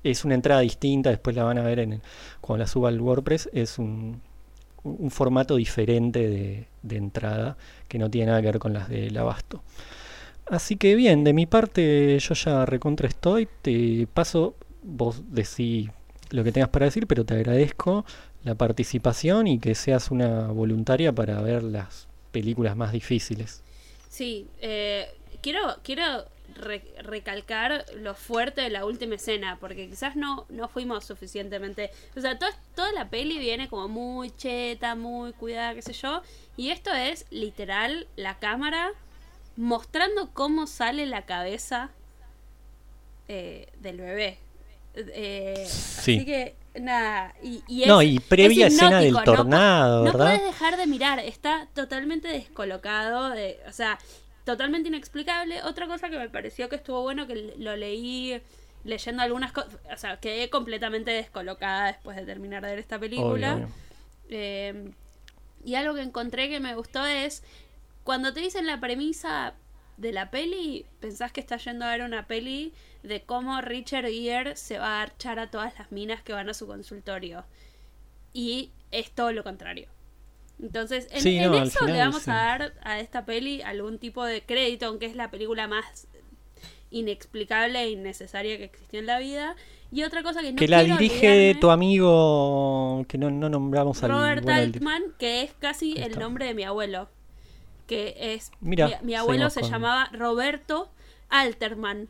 es una entrada distinta, después la van a ver en, cuando la suba al WordPress, es un, un formato diferente de, de entrada que no tiene nada que ver con las del abasto. Así que bien, de mi parte yo ya recontra estoy, te paso, vos decís lo que tengas para decir, pero te agradezco la participación y que seas una voluntaria para ver las películas más difíciles. Sí, eh, quiero, quiero re- recalcar lo fuerte de la última escena, porque quizás no, no fuimos suficientemente... O sea, to- toda la peli viene como muy cheta, muy cuidada, qué sé yo, y esto es literal la cámara mostrando cómo sale la cabeza eh, del bebé. Eh, Sí. Así que, nada, y, y es, No, y previa es escena del no tornado, no ¿verdad? puedes dejar de mirar, está totalmente descolocado, de, o sea, totalmente inexplicable. Otra cosa que me pareció que estuvo bueno, que lo leí leyendo algunas cosas, o sea, quedé completamente descolocada después de terminar de ver esta película. Obvio, obvio. Eh, y algo que encontré que me gustó es cuando te dicen la premisa de la peli, pensás que estás yendo a ver una peli de cómo Richard Gere se va a archar a todas las minas que van a su consultorio. Y es todo lo contrario. Entonces, en, Sí, en no, al eso le final, vamos sí. a dar a esta peli algún tipo de crédito, aunque es la película más inexplicable e innecesaria que existió en la vida. Y otra cosa que no que la quiero dirige olvidarme, tu amigo, que no, no nombramos al Robert bueno, el di- Altman, que es casi el nombre de mi abuelo. Que es. Mira, mi, mi abuelo se con- llamaba Roberto Alterman.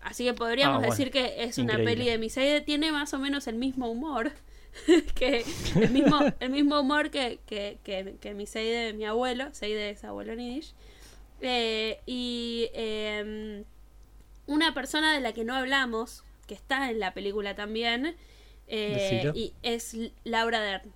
Así que podríamos Ah, bueno. decir que es una peli de Miseide. Tiene más o menos el mismo humor. que el mismo, el mismo humor que, que, que, que mi Seide de mi abuelo. Seide es abuelo en Yiddish. Eh, y em, una persona de la que no hablamos, que está en la película también, eh, y es Laura Dern.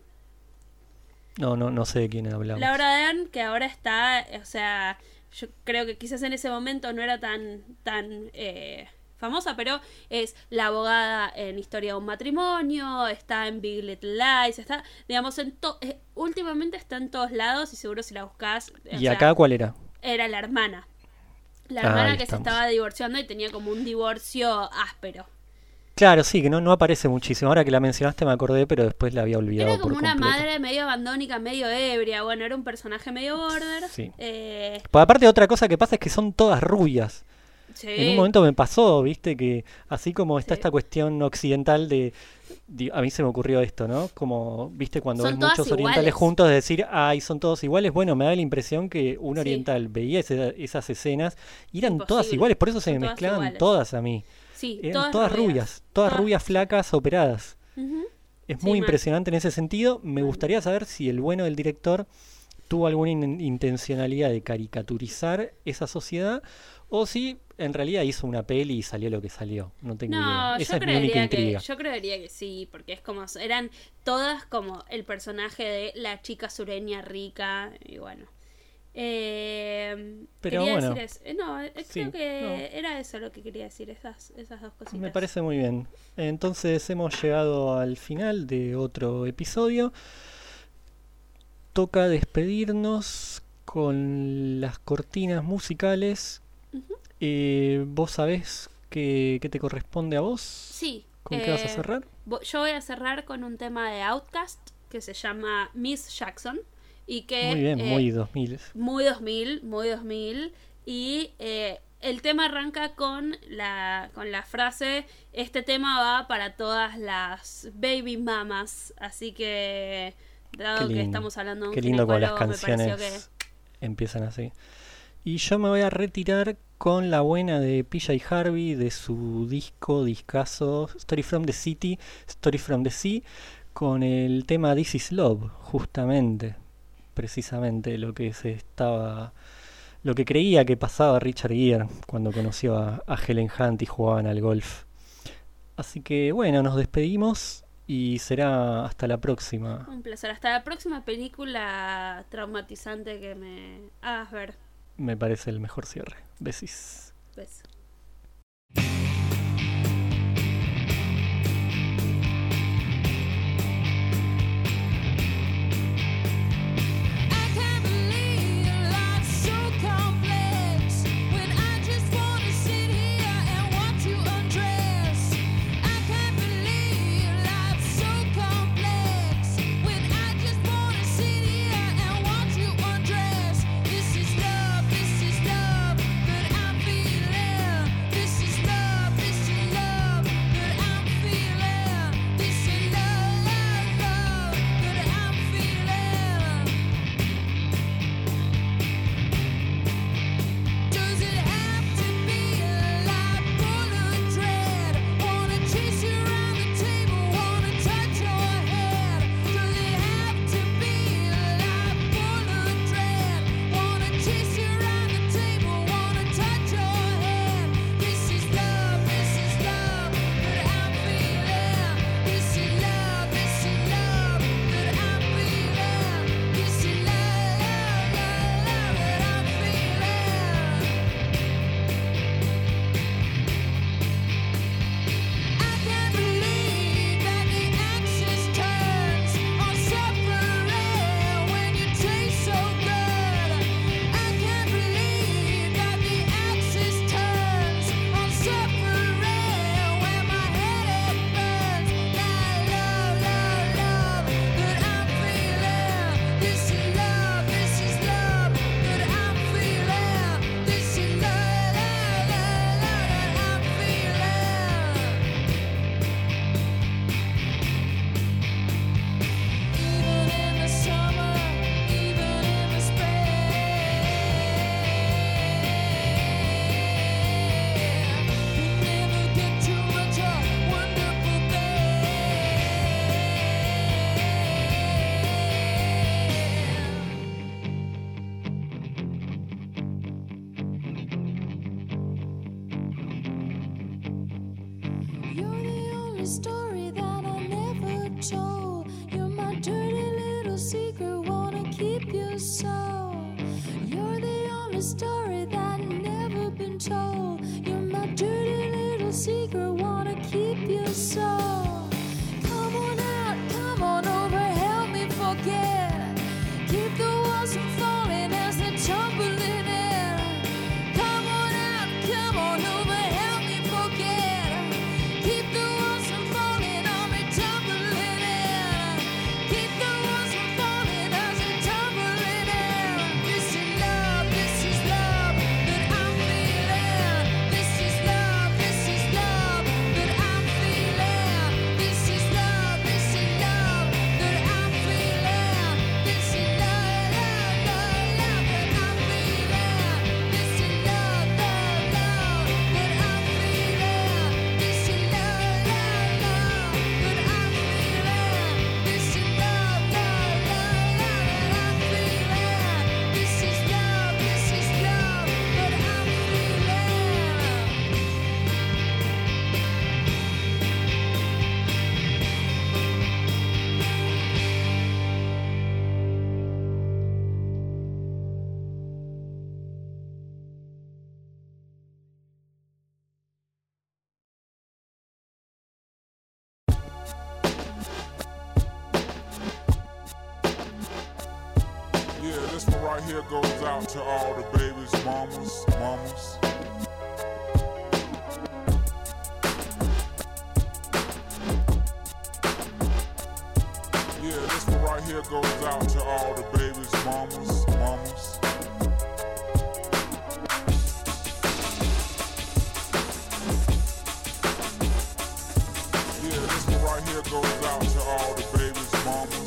No, no, no sé de quién hablamos. Laura Dern, que ahora está, o sea, yo creo que quizás en ese momento no era tan, tan eh, famosa, pero es la abogada en Historia de un matrimonio, está en Big Little Lies, está, digamos, en to eh, últimamente está en todos lados y seguro si la buscas. ¿Y sea, acá cuál era? Era la hermana. La Ah, hermana que estamos. se estaba divorciando y tenía como un divorcio áspero. Claro, sí, que no, no aparece muchísimo. Ahora que la mencionaste me acordé, pero después la había olvidado Era como por una completo. madre medio abandónica, medio ebria. Bueno, era un personaje medio border. Sí. Eh, Pues aparte otra cosa que pasa es que son todas rubias. sí. En un momento me pasó, viste, que así como está Sí. esta cuestión occidental de, A mí se me ocurrió esto, ¿no? Como, viste, cuando Son ves todas muchos orientales juntos, de decir, ay, son todos iguales. Bueno, me da la impresión que un Sí. oriental veía ese- esas escenas y eran todas iguales, por eso se Son me todas mezclaban iguales. todas a mí. Sí, Eran todas, rubias, todas, rubias flacas operadas. Es muy impresionante en ese sentido. Me gustaría saber si el bueno del director tuvo alguna in- intencionalidad de caricaturizar esa sociedad o si en realidad hizo una peli y salió lo que salió. No tengo No, idea. Esa es mi única creería, que, intriga. yo creería que sí, porque es como, eran todas como el personaje de la chica sureña rica, y bueno. Eh, Pero quería bueno. decir eso. Eh, No, eh, Sí, creo que no. era eso lo que quería decir, esas, esas dos cositas. Me parece muy bien. Entonces hemos llegado al final de otro episodio. Toca despedirnos con las cortinas musicales. Eh, ¿Vos sabés qué, qué te corresponde a vos? Sí. ¿Con qué vas a cerrar? Yo voy a cerrar con un tema de Outcast que se llama Miss Jackson. Y que, Muy bien, eh, muy 2000. muy 2000, muy 2000. Y eh, el tema arranca con la, con la frase, este tema va para todas las baby mamas. Así que, dado que estamos hablando de un Qué lindo con las canciones empiezan así. Y yo me voy a retirar con la buena de PJ Harvey de su disco, discazo Story from the City, Story from the Sea, con el tema This is Love, justamente, precisamente lo que se estaba, lo que creía que pasaba Richard Gere cuando conoció a, a Helen Hunt y jugaban al golf. Así que bueno, nos despedimos y será hasta la próxima. un placer. Hasta la próxima película traumatizante que me hagas ver. Me parece el mejor cierre. Besis. Beso. Yeah, this one right here goes out to all the babies, mamas, mamas. Yeah, this one right here goes out to all the babies, mamas.